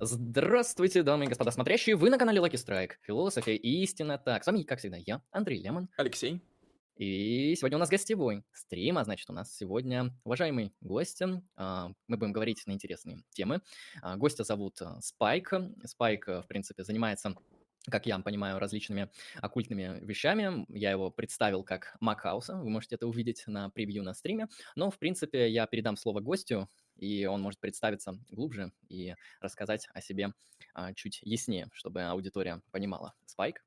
Здравствуйте, дамы и господа смотрящие, вы на канале Lucky Strike, философия и истина. Так, с вами, как всегда, я, Андрей Лемон. Алексей. И сегодня у нас гостевой стрим, а значит, у нас сегодня уважаемый гость. а, Мы будем говорить на интересные темы. А, Гостя зовут а, Спайк. Спайк, а, в принципе, занимается как я понимаю, различными оккультными вещами. Я его представил как Макхауса, вы можете это увидеть на превью на стриме. Но, в принципе, я передам слово гостю, и он может представиться глубже и рассказать о себе а, чуть яснее, чтобы аудитория понимала. Спайк?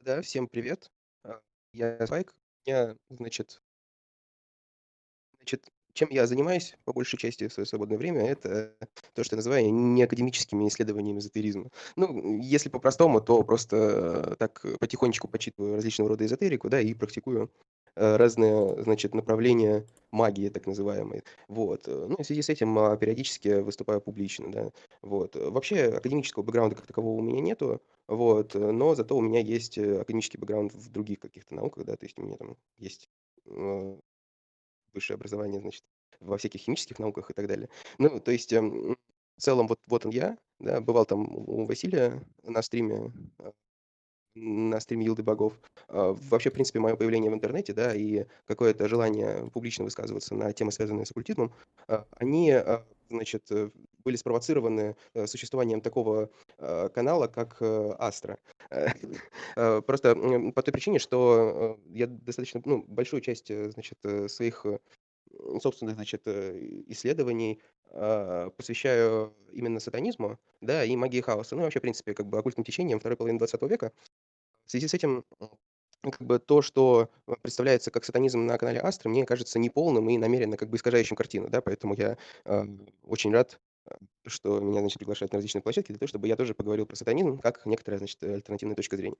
Да, всем привет. А, Я Спайк. Я, значит, значит, чем я занимаюсь по большей части в свое свободное время, это то, что я называю неакадемическими исследованиями эзотеризма. Ну, если по-простому, то просто э, так потихонечку почитываю различного рода эзотерику, да, и практикую разные, значит, направления магии, так называемой. Вот. э, Ну, в связи с этим а, периодически выступаю публично, да. Вот. Э, Вообще академического бэкграунда как такового у меня нету, вот, э, но зато у меня есть э, академический бэкграунд в других каких-то науках, да, то есть у меня там есть э, высшее образование, значит, во всяких химических науках и так далее. Ну, то есть эм, в целом вот, вот он я, да, бывал там у Василия на стриме, э, на стриме Илды Богов. А, Вообще, в принципе, мое появление в интернете, да, и какое-то желание публично высказываться на темы, связанные с оккультизмом, а, они, а, значит, э, были спровоцированы э, существованием такого канала, как э, Астра. Просто по той причине, что я достаточно, ну, большую часть, значит, своих собственных, значит, исследований посвящаю именно сатанизму, да, и магии хаоса, ну, и вообще, в принципе, как бы оккультным течениям второй половины 20 века. Связи с этим, как бы то, что э, представляется как сатанизм на канале Астры, мне кажется неполным и намеренно как бы искажающим картину, да, поэтому я а, очень рад, а, что меня, значит, приглашают на различные площадки для того, чтобы я тоже поговорил про сатанизм как некоторая, значит, альтернативная точка зрения.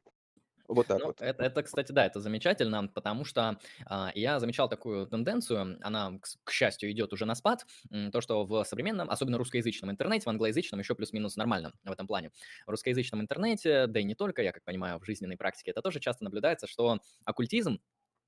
Вот так Ну, вот. это, это, кстати, да, это замечательно, потому что а, я замечал такую тенденцию, она, к, к счастью, идет уже на спад, то, что в современном, особенно русскоязычном интернете, в англоязычном еще плюс-минус нормально в этом плане. В русскоязычном интернете, да и не только, я как понимаю, в жизненной практике, это тоже часто наблюдается, что оккультизм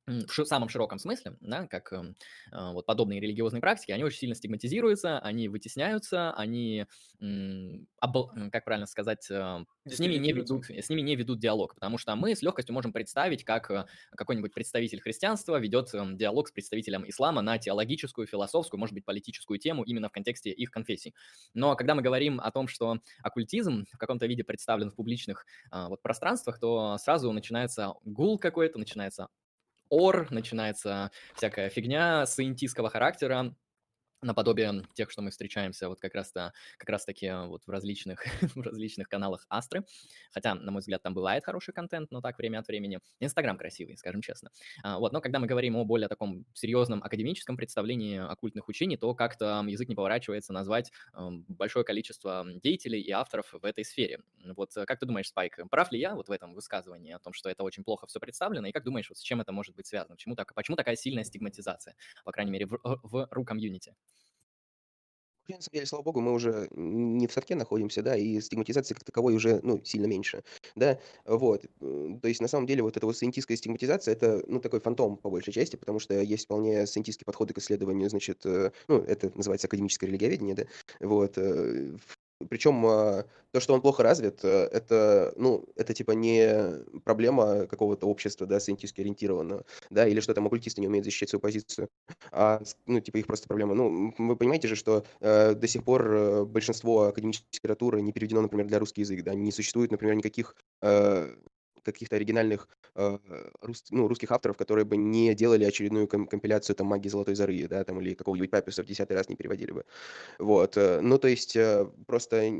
в самом широком смысле, да, как эм, а, вот подобные религиозные практики, они очень сильно стигматизируются, они вытесняются, они, м, обл- м, как правильно сказать, э, с ними не ведут, с ними не ведут диалог, потому что мы с легкостью можем представить, как э, какой-нибудь представитель христианства ведет эм, диалог с представителем ислама на теологическую, философскую, может быть, политическую тему именно в контексте их конфессий. Но когда мы говорим о том, что оккультизм в каком-то виде представлен в публичных а, вот пространствах, то сразу начинается гул какой-то, начинается ор, начинается всякая фигня саентистского характера, наподобие тех, что мы встречаемся вот как раз-то, как раз-таки вот в различных, в различных каналах Астры. Хотя, на мой взгляд, там бывает хороший контент, но так время от времени. Инстаграм красивый, скажем честно. А, вот, но когда мы говорим о более таком серьезном академическом представлении оккультных учений, то как-то язык не поворачивается назвать эм, большое количество деятелей и авторов в этой сфере. Вот э, как ты думаешь, Спайк, прав ли я вот в этом высказывании о том, что это очень плохо все представлено, и как думаешь, вот с чем это может быть связано? Почему, так, почему такая сильная стигматизация, по крайней мере, в, в ру-комьюнити? На самом деле, слава богу, мы уже не в садке находимся, да, и стигматизации как таковой уже, ну, сильно меньше, да, вот. э, То есть, на самом деле, вот эта вот сciентистская стигматизация, это, ну, такой фантом, по большей части, потому что есть вполне сcientистские подходы к исследованию, значит, э, ну, это называется академическое религиоведение, да, вот. Э, Причем а, то, что он плохо развит, э, это, ну, это типа не проблема какого-то общества, да, сcientific ориентированного, да, или что там оккультисты не умеют защищать свою позицию, а, ну, типа их просто проблема. Ну, вы понимаете же, что э, до сих пор э, большинство академической литературы не переведено, например, для русский язык, да, не существует, например, никаких э, каких-то оригинальных э, рус- ну, русских авторов, которые бы не делали очередную ком- компиляцию там магии Золотой Зоры, да, там, или какого-нибудь Паписа в десятый раз не переводили бы. Вот, э, ну, то есть, э, просто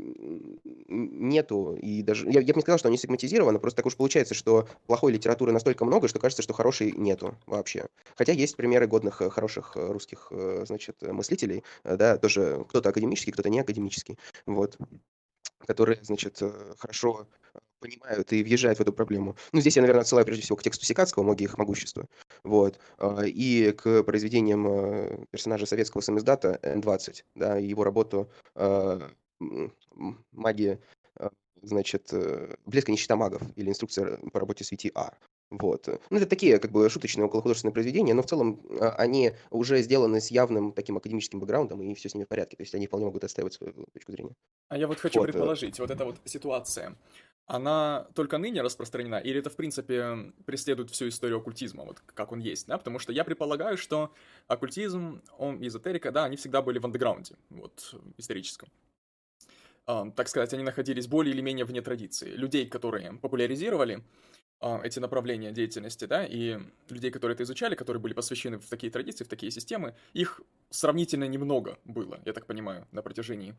нету, и даже, я, я бы не сказал, что они сегматизированы, просто так уж получается, что плохой литературы настолько много, что кажется, что хорошей нету вообще. Хотя есть примеры годных, э, хороших русских, значит, мыслителей, да, тоже кто-то академический, кто-то не академический, вот, которые, значит, хорошо понимают и въезжают в эту проблему. Ну, здесь я, наверное, отсылаю прежде всего к тексту Сикацкого «Многие их могущества», вот, а, и к произведениям э, персонажа советского самиздата Н-20, да, и его работу э, м, «Магия», э, значит, э, «Блеск и нищета магов» или «Инструкция по работе с VTR». Вот. Ну, это такие, как бы, шуточные околохудожественные произведения, но в целом а, они уже сделаны с явным таким академическим бэкграундом, и все с ними в порядке. То есть они вполне могут отстаивать свою точку зрения. А я вот хочу Вот, э, предположить, вот эта вот ситуация, она только ныне распространена, или это, в принципе, преследует всю историю оккультизма, вот как он есть, да? Потому что я предполагаю, что оккультизм, он, эзотерика, да, они всегда были в андеграунде, вот, историческом. А, так сказать, они находились более или менее вне традиции. Людей, которые популяризировали а, эти направления деятельности, да, и людей, которые это изучали, которые были посвящены в такие традиции, в такие системы, их сравнительно немного было, я так понимаю, на протяжении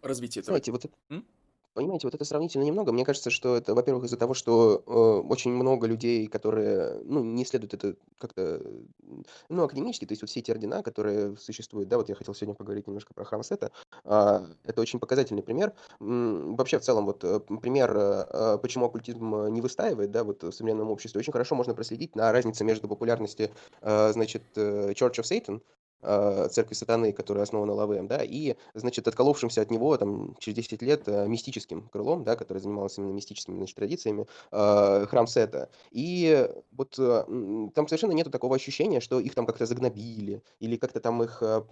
развития этого. знаете, вот это М? Понимаете, вот это сравнительно немного. Мне кажется, что это, во-первых, из-за того, что э, очень много людей, которые, ну, не следуют это как-то, ну, академически, то есть вот все эти ордена, которые существуют, да, вот я хотел сегодня поговорить немножко про храм Сета, а, это очень показательный пример. М, Вообще, в целом, вот э, пример, э, э, почему оккультизм не выстаивает, да, вот в современном обществе, очень хорошо можно проследить на разнице между популярностью, э, значит, э, Church of Satan, церкви сатаны, которая основана Лавеем, да, и, значит, отколовшимся от него там через 10 лет э, мистическим крылом, да, который занимался именно мистическими, значит, традициями, э, храм Сета. И вот э, там совершенно нету такого ощущения, что их там как-то загнобили или как-то там их э,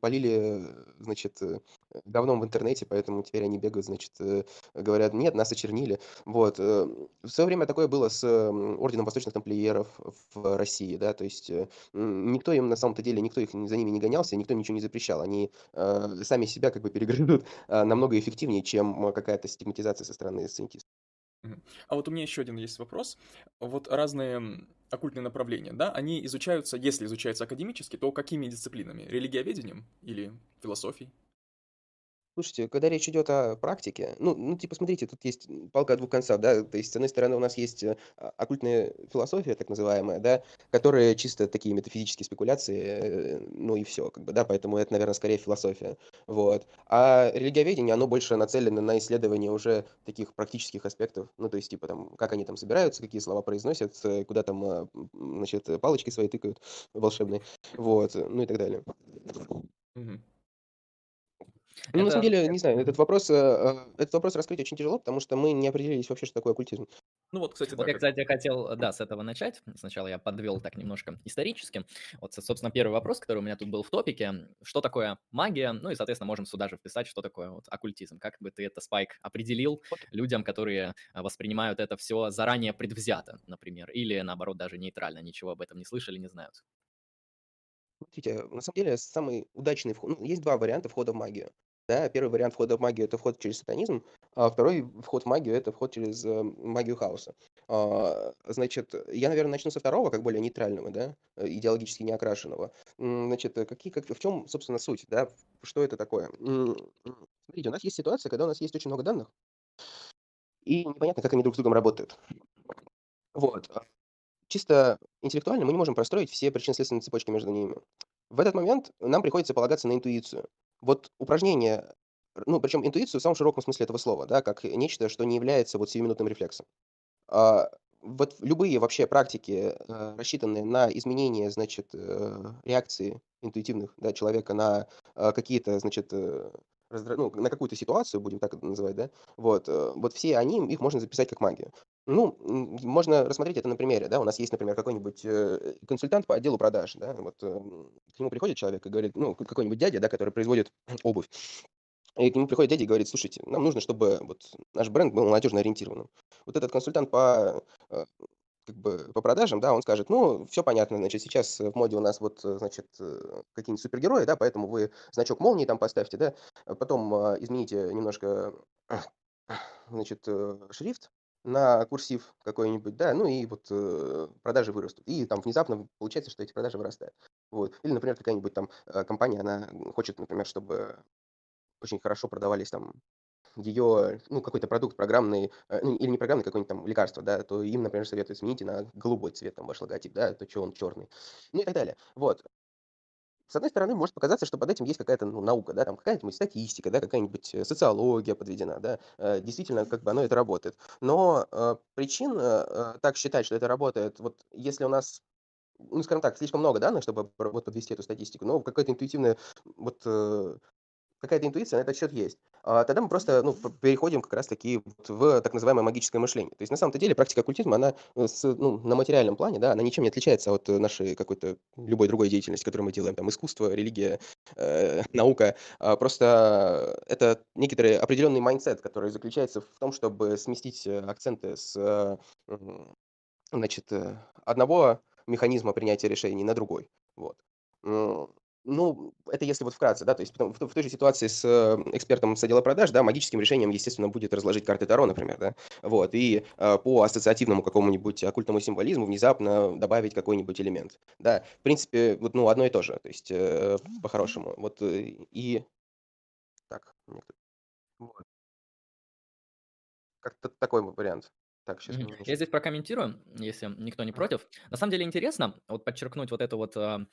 полили, э, значит, э, говном в интернете, поэтому теперь они бегают, значит, э, говорят, нет, нас очернили. Вот. э, В свое время такое было с Орденом Восточных Тамплиеров в России, да, то есть э, никто им на самом-то деле, никто их за ними не гонялся, никто ничего не запрещал. Они э, сами себя как бы перегрызут э, намного эффективнее, чем э, какая-то стигматизация со стороны. Мгм. А вот у меня еще один есть вопрос. Вот разные оккультные направления, да, они изучаются, если изучаются академически, то какими дисциплинами? Религиоведением или философией? Слушайте, когда речь идет о практике, ну, ну, типа, смотрите, тут есть палка двух концах, да, то есть, с одной стороны, у нас есть э, оккультная философия, так называемая, да, которая чисто такие метафизические спекуляции, э, ну и все, как бы, да, поэтому это, наверное, скорее философия, вот. А религиоведение, оно больше нацелено на исследование уже таких практических аспектов, ну, то есть, типа, там, как они там собираются, какие слова произносят, э, куда там, значит, палочки свои тыкают волшебные, вот, ну и так далее. Мгм. Ну, на самом Это деле, не знаю, этот вопрос, э, э, этот вопрос раскрыть очень тяжело, потому что мы не определились вообще, что такое оккультизм. Ну вот, кстати, Вот да, я, как... кстати, хотел, да, с этого начать. Сначала я подвел так немножко исторически. Вот, со- собственно, первый вопрос, который у меня тут был в топике. Что такое магия? Ну и, соответственно, можем сюда же вписать, что такое вот оккультизм. Как бы ты это, Спайк, определил Вот. людям, которые а, воспринимают это все заранее предвзято, например, или, наоборот, даже нейтрально, ничего об этом не слышали, не знают. Смотрите, на самом деле, самый удачный вход, ну, есть два варианта входа в магию. Да, первый вариант входа в магию– это вход через сатанизм, а второй вход в магию– это вход через э, магию хаоса. А, значит, я, наверное, начну со второго, как более нейтрального, да, э, идеологически не окрашенного. Значит, э, какие, как, в чем, собственно, суть, да, что это такое? Смотрите, у нас есть ситуация, когда у нас есть очень много данных, и непонятно, как они друг с другом работают. Вот. а Чисто интеллектуально мы не можем простроить все причинно-следственные цепочки между ними. В этот момент нам приходится полагаться на интуицию. Вот упражнение, р- ну, причем интуицию в самом широком смысле этого слова, да, как нечто, что не является вот сиюминутным рефлексом. А, вот любые вообще практики, э, рассчитанные на изменение, значит, э, реакции интуитивных, да, человека на э, какие-то, значит, э, раздра- ну, на какую-то ситуацию, будем так это называть, да, вот, э, вот все они, их можно записать как магию. Ну, можно рассмотреть это на примере, да, у нас есть, например, какой-нибудь э, консультант по отделу продаж, да, вот э, к нему приходит человек и говорит, ну, какой-нибудь дядя, да, который производит обувь, и к нему приходит дядя и говорит, слушайте, нам нужно, чтобы вот наш бренд был молодежно ориентированным. Вот этот консультант по как бы по продажам, да, он скажет, ну, все понятно, значит, сейчас в моде у нас вот, значит, э, какие-нибудь супергерои, да, поэтому вы значок молнии там поставьте, да, а потом а, измените немножко, значит, э, шрифт на курсив какой-нибудь, да, ну и вот э, продажи вырастут. И там внезапно получается, что эти продажи вырастают. Вот. Или, например, какая-нибудь там э, компания, она хочет, например, чтобы очень хорошо продавались там ее, ну, какой-то продукт программный, э, ну, или не программный, какое-нибудь там лекарство, да, то им, например, советуют смените на голубой цвет там ваш логотип, да, то что он черный, ну и так далее. Вот. С одной стороны, может показаться, что под этим есть какая-то ну, наука, да, там какая-нибудь статистика, да, какая-нибудь э, социология подведена, да, э, действительно, как бы оно это работает. Но э, причин э, так считать, что это работает, вот если у нас ну, скажем так, слишком много данных, чтобы вот подвести эту статистику, но какая-то интуитивная вот э, какая-то интуиция на этот счет есть. А, тогда мы просто ну, переходим как раз-таки в так называемое магическое мышление. То есть на самом-то деле практика оккультизма, она э, с, ну, на материальном плане, да, она ничем не отличается от нашей какой-то любой другой деятельности, которую мы делаем, там, искусство, религия, э, наука. А, просто это некоторый определенный mindset, который заключается в том, чтобы сместить э, акценты с, значит, одного механизма принятия решений на другой. Вот. Ну, это если вот вкратце, да, то есть в, в той же ситуации с э, экспертом с отдела продаж, да, магическим решением, естественно, будет разложить карты Таро, например, да, вот, и э, по ассоциативному какому-нибудь оккультному символизму внезапно добавить какой-нибудь элемент, да, в принципе, вот, ну, одно и то же, то есть э, по-хорошему, вот, э, и, так, вот. Как-то такой вариант. Так, сейчас Мгм. Я здесь прокомментирую, если никто не против. На самом деле интересно вот подчеркнуть вот эту вот а,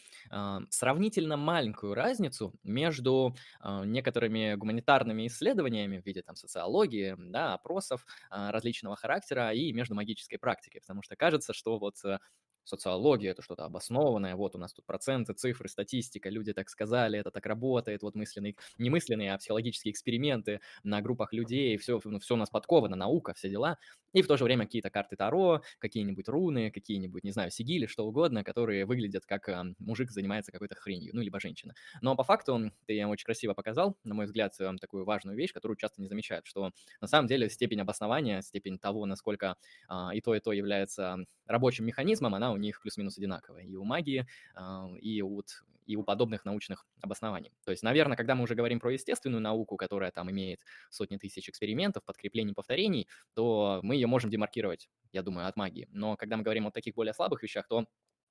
сравнительно маленькую разницу между а, некоторыми гуманитарными исследованиями в виде там социологии, да, опросов а, различного характера и между магической практикой, потому что кажется, что вот а, социология это что-то обоснованное, вот у нас тут проценты, цифры, статистика, люди так сказали, это так работает, вот мысленные, не мысленные, а психологические эксперименты на группах людей, все, ну, все у нас подковано, наука, все дела, и в то же время какие-то карты Таро, какие-нибудь руны, какие-нибудь, не знаю, сигили, что угодно, которые выглядят как э, мужик занимается какой-то хренью, ну, либо женщина. Но по факту ты очень красиво показал, на мой взгляд, э, такую важную вещь, которую часто не замечают, что на самом деле степень обоснования, степень того, насколько э, и то, и то является рабочим механизмом, она у них плюс-минус одинаковая. И у магии, а, и у, и у подобных научных обоснований. То есть, наверное, когда мы уже говорим про естественную науку, которая там имеет сотни тысяч экспериментов, подкреплений, повторений, то мы ее можем демаркировать, я думаю, от магии. Но когда мы говорим о таких более слабых вещах, то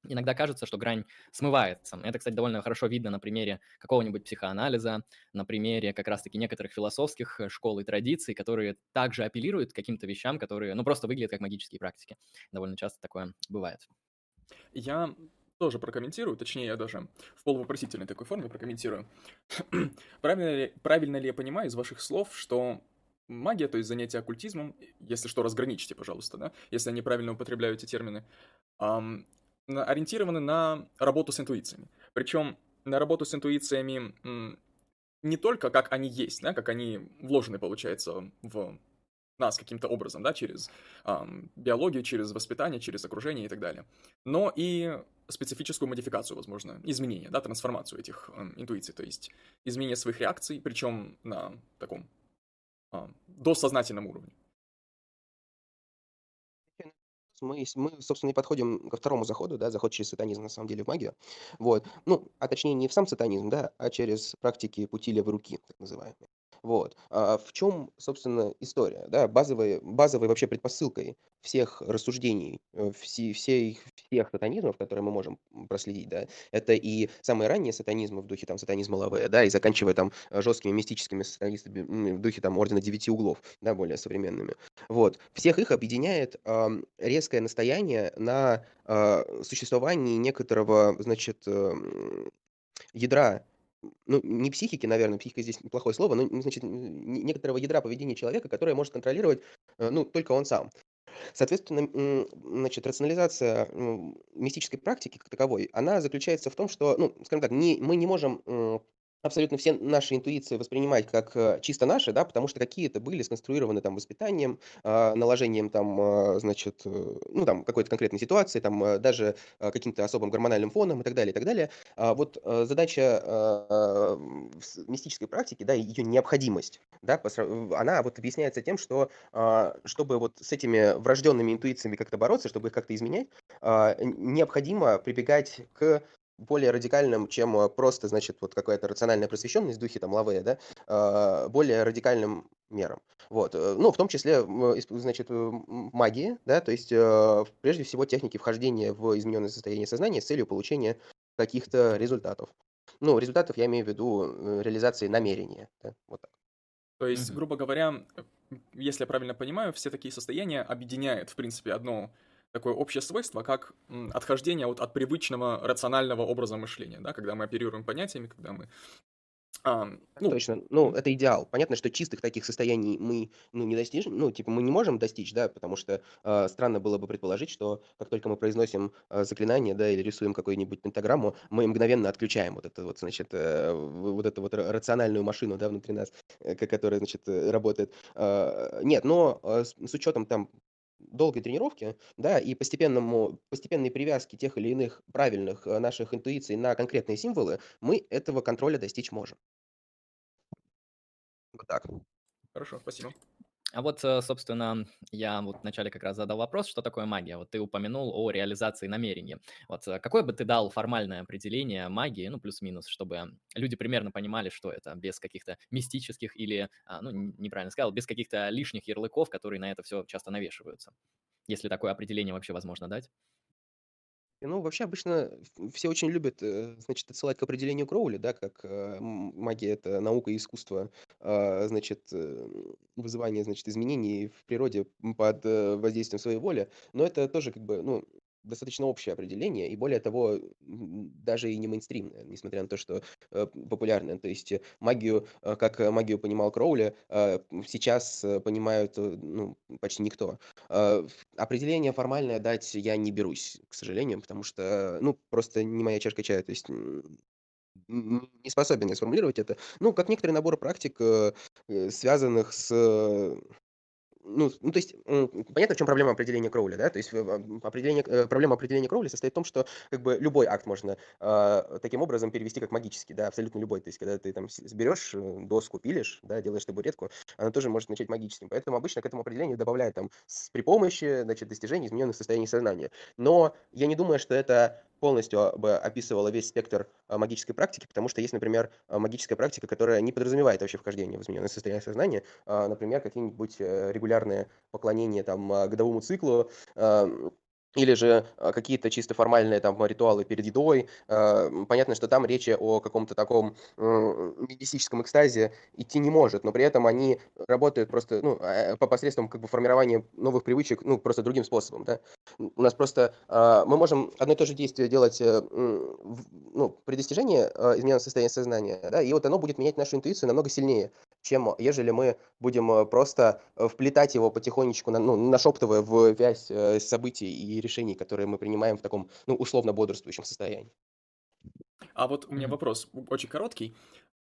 иногда кажется, что грань смывается. Это, кстати, довольно хорошо видно на примере какого-нибудь психоанализа, на примере как раз-таки некоторых философских э, школ и традиций, которые также апеллируют к каким-то вещам, которые, ну, просто выглядят как магические практики. Довольно часто такое бывает. Я тоже прокомментирую, точнее, я даже в полувопросительной такой форме прокомментирую. правильно, ли, правильно ли я понимаю из ваших слов, что магия, то есть занятие оккультизмом, если что, разграничьте, пожалуйста, да, если я неправильно употребляю эти термины, эм, ориентированы на работу с интуициями. Причем на работу с интуициями не только как они есть, да, как они вложены, получается, в нас каким-то образом, да, через эм, биологию, через воспитание, через окружение и так далее, но и специфическую модификацию, возможно, изменение, да, трансформацию этих э, интуиций, то есть изменение своих реакций, причем на таком э, досознательном уровне мы, мы, собственно, и подходим ко второму заходу, да, заход через сатанизм, на самом деле, в магию. Вот. Ну, а точнее не в сам сатанизм, да, а через практики пути левой руки, так называемые. Вот. А в чем, собственно, история? Да? Базовой, базовой вообще предпосылкой всех рассуждений, э, все, всех, всех сатанизмов, которые мы можем проследить, да, это и самые ранние сатанизмы в духе там сатанизма Лаве, да, и заканчивая там жесткими мистическими сатанистами в духе там Ордена Девяти Углов, да, более современными. Вот. Всех их объединяет э, резкое настояние на э, существовании некоторого, значит, э, ядра ну, не психики, наверное, психика здесь плохое слово, но, значит, некоторого ядра поведения человека, которое может контролировать, э, ну, только он сам. Соответственно, значит, рационализация мистической практики как таковой, она заключается в том, что, ну, скажем так, не, мы не можем абсолютно все наши интуиции воспринимать как э, чисто наши, да, потому что какие-то были сконструированы там воспитанием, э, наложением там, э, значит, э, ну там какой-то конкретной ситуации, там э, даже каким-то особым гормональным фоном и так далее, и так далее. А вот задача мистической практики, да, ее необходимость, да, она вот объясняется тем, что чтобы вот с этими врожденными интуициями как-то бороться, чтобы их как-то изменять, необходимо прибегать к более радикальным, чем э, просто, значит, вот какая-то рациональная просвещенность в духе там Лавея, да, а, более радикальным мерам. Вот. Э, ну, в том числе, значит, магии, да, то есть э, прежде всего техники вхождения в измененное состояние сознания с целью получения каких-то результатов. Ну, результатов я имею в виду реализации намерения, да, вот так. То есть, грубо говоря, если я правильно понимаю, все такие состояния объединяют, в принципе, одно такое общее свойство, как отхождение от, от привычного рационального образа мышления, да, когда мы оперируем понятиями, когда мы А, ну, точно. Ну, это идеал. Понятно, что чистых таких состояний мы, ну, не достижем, ну, типа, мы не можем достичь, да, потому что а, странно было бы предположить, что как только мы произносим а, заклинание, да, или рисуем какую-нибудь пентаграмму, мы мгновенно отключаем вот это вот, значит, э, вот эту вот ра- рациональную машину, да, внутри нас, э, ко- которая, значит, э, работает. А, Нет, но а, с с учетом там долгой тренировки, да, и постепенному, постепенной привязки тех или иных правильных э, наших интуиций на конкретные символы, мы этого контроля достичь можем. Вот так. Хорошо, спасибо. А вот, э, собственно, я вот вначале как раз задал вопрос, что такое магия. Вот ты упомянул о реализации намерений. Вот э, какое бы ты дал формальное определение магии, ну, плюс-минус, чтобы люди примерно понимали, что это, без каких-то мистических или, а, ну, неправильно сказал, без каких-то лишних ярлыков, которые на это все часто навешиваются. Если такое определение вообще возможно дать. Ну, вообще обычно все очень любят, э, значит, отсылать к определению Кроули, да, как, э, магия- это наука и искусство, а, значит, э, вызывание, значит, изменений в природе, под, э, воздействием своей воли. Но это тоже как бы, ну, достаточно общее определение, и более того, даже и не мейнстримное, несмотря на то, что, э, популярное. То есть, э, магию, э, как, э, магию понимал Кроули, а, сейчас, э, понимают, э, ну, почти никто. А, Определение формальное дать я не берусь, к сожалению, потому что, ну, просто не моя чашка чая. То есть, не способен я сформулировать это. Ну, как некоторый набор практик, э, э, связанных с ну, ну, то есть, понятно, в чем проблема определения Кроули, да? То есть, определение, э, проблема определения Кроули состоит в том, что как бы любой акт можно, а, таким образом перевести как магический, да, абсолютно любой. То есть, когда ты там с берешь, э, доску, пилишь, да, делаешь табуретку, она тоже может начать магическим. Поэтому обычно к этому определению добавляют там с при помощи, значит, достижений измененных состояний сознания. Но я не думаю, что это полностью а, бы описывало весь спектр, а, магической практики, потому что есть, например, а, магическая практика, которая не подразумевает вообще вхождение в измененное состояние сознания, например, какие-нибудь э, регулярные поклонения там годовому циклу, или же а, какие-то чисто формальные там ритуалы перед едой. А, Понятно, что там речи о каком-то таком мистическом экстазе идти не может, но при этом они работают просто ну, э, по посредством как бы формирования новых привычек, ну, просто другим способом, да. У нас просто а, мы можем одно и то же действие делать э, ну, при достижении а, измененного состояния сознания, да, и вот оно будет менять нашу интуицию намного сильнее, чем ежели мы будем э, просто э, вплетать его потихонечку, ну, нашептывая в вязь э, событий и решений, которые мы принимаем в таком, ну, условно бодрствующем состоянии. А вот у меня вопрос очень короткий.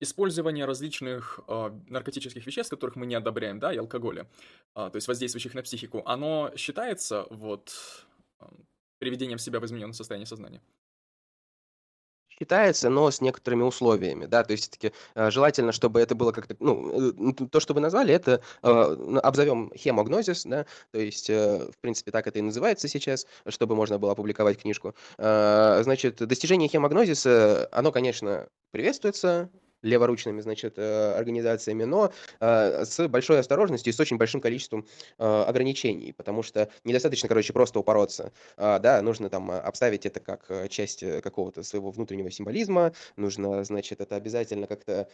Использование различных а, наркотических веществ, которых мы не одобряем, да, и алкоголя, а, то есть воздействующих на психику, оно считается вот ам, приведением себя в измененное состояние сознания? Считается, но с некоторыми условиями, да, то есть все-таки желательно, чтобы это было как-то, ну, э, то, что вы назвали, это э, обзовем хемогнозис, да, то есть, э, в принципе, так это и называется сейчас, чтобы можно было опубликовать книжку. Э, Значит, достижение хемогнозиса, оно, конечно, приветствуется леворучными, значит, э, организациями, но э, с большой осторожностью и с очень большим количеством э, ограничений, потому что недостаточно, короче, просто упороться. А, да, нужно там обставить это как часть какого-то своего внутреннего символизма, нужно, значит, это обязательно как-то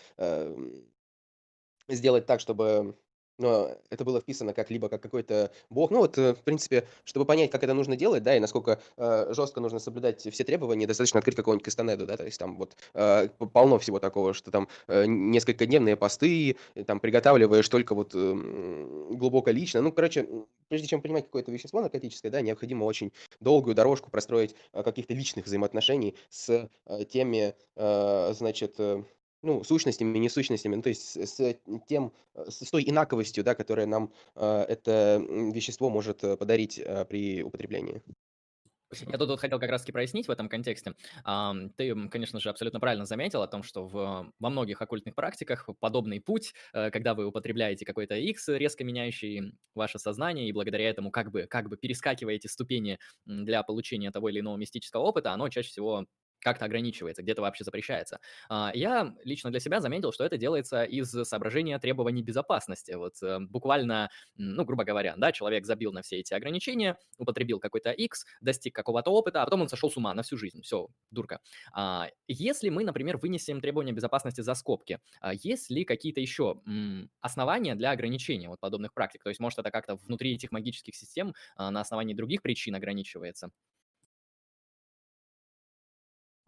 сделать так, чтобы ну, это было вписано как либо как какой-то бог. Ну вот, э, в принципе, чтобы понять, как это нужно делать, да, и насколько э, жестко нужно соблюдать все требования, достаточно открыть какого-нибудь Кастанеду, да, то есть там вот э, полно всего такого, что там э, несколько дневные посты, э, там приготавливаешь только вот эм, глубоко лично. Ну, короче, прежде чем понимать какое-то вещество наркотическое, да, необходимо очень долгую дорожку простроить э, каких-то личных взаимоотношений с э, теми, э, значит, э, ну, сущностями, несущностями, ну, то есть с с тем, э, с той инаковостью, да, которая нам, а, это, вещество может, э, подарить, а, при употреблении. Я тут вот хотел как раз-таки прояснить в этом контексте. Ты, конечно же, абсолютно правильно заметил о том, что в, во многих оккультных практиках подобный путь, э, когда вы употребляете какой-то X, резко меняющий ваше сознание, и благодаря этому как бы, как бы перескакиваете ступени для получения того или иного мистического опыта, оно чаще всего как-то ограничивается, где-то вообще запрещается. А, Я лично для себя заметил, что это делается из соображения требований безопасности. Вот э, буквально, ну, грубо говоря, да, человек забил на все эти ограничения, употребил какой-то X, достиг какого-то опыта, а потом он сошел с ума на всю жизнь. Все, дурка. А, Если мы, например, вынесем требования безопасности за скобки, а есть ли какие-то еще основания для ограничения вот подобных практик? То есть, может, это как-то внутри этих магических систем на основании других причин ограничивается?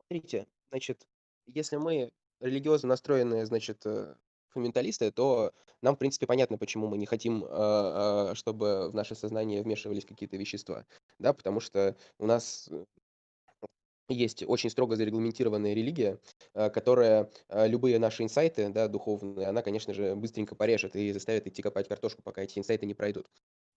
Смотрите, значит, если мы религиозно настроенные, значит, э, фундаменталисты, то нам, в принципе, понятно, почему мы не хотим, а, а, чтобы в наше сознание вмешивались какие-то вещества, да, потому что у нас э, есть очень строго зарегламентированная религия, а, которая любые наши инсайты, да, духовные, она, конечно же, быстренько порежет и заставит идти копать картошку, пока эти инсайты не пройдут.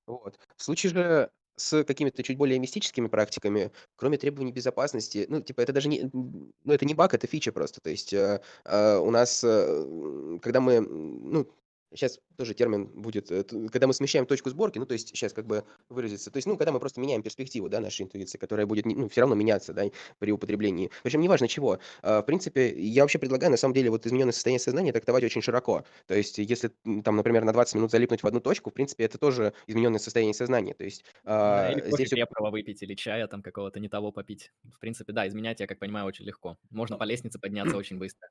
Вот. В случае же с какими-то чуть более мистическими практиками, кроме требований безопасности, ну, типа, это даже не, ну, это не баг, это фича просто. То есть э, э, у нас, э, когда мы, ну, Сейчас тоже термин будет, э, когда мы смещаем точку сборки, ну, то есть сейчас как бы выразиться, то есть, ну, когда мы просто меняем перспективу, да, нашей интуиции, которая будет, ну, все равно меняться, да, при употреблении. Причем неважно чего. А, в принципе, я вообще предлагаю, на самом деле, вот измененное состояние сознания трактовать очень широко. То есть, если там, например, на 20 минут залипнуть в одну точку, в принципе, это тоже измененное состояние сознания. То есть, да, или кофе здесь... крепкого выпить, или чая там какого-то не того попить. В принципе, да, изменять, я как понимаю, очень легко. Можно по лестнице подняться очень быстро.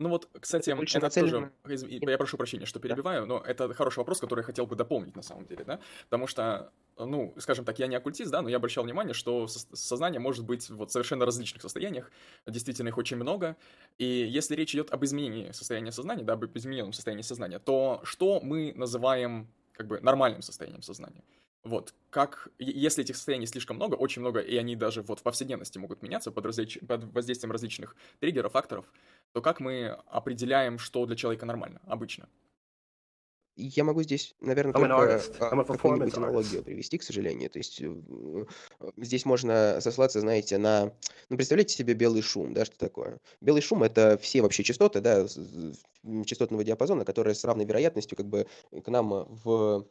Ну вот, кстати, это, это тоже, я прошу прощения, что перебиваю, но это хороший вопрос, который я хотел бы дополнить на самом деле, да, потому что, ну, скажем так, я не оккультист, да, но я обращал внимание, что сознание может быть вот в совершенно различных состояниях, действительно их очень много, и если речь идет об изменении состояния сознания, да, об измененном состоянии сознания, то что мы называем как бы нормальным состоянием сознания? Вот, как, если этих состояний слишком много, очень много, и они даже вот в повседневности могут меняться под, различ... под воздействием различных триггеров, факторов, то как мы определяем, что для человека нормально, обычно? Я могу здесь, наверное, только а, какую-нибудь аналогию привести, к сожалению. То есть э, здесь можно сослаться, знаете, на... Ну, представляете себе белый шум, да, что такое? Белый шум — это все вообще частоты, да, частотного диапазона, которые с равной вероятностью как бы к нам в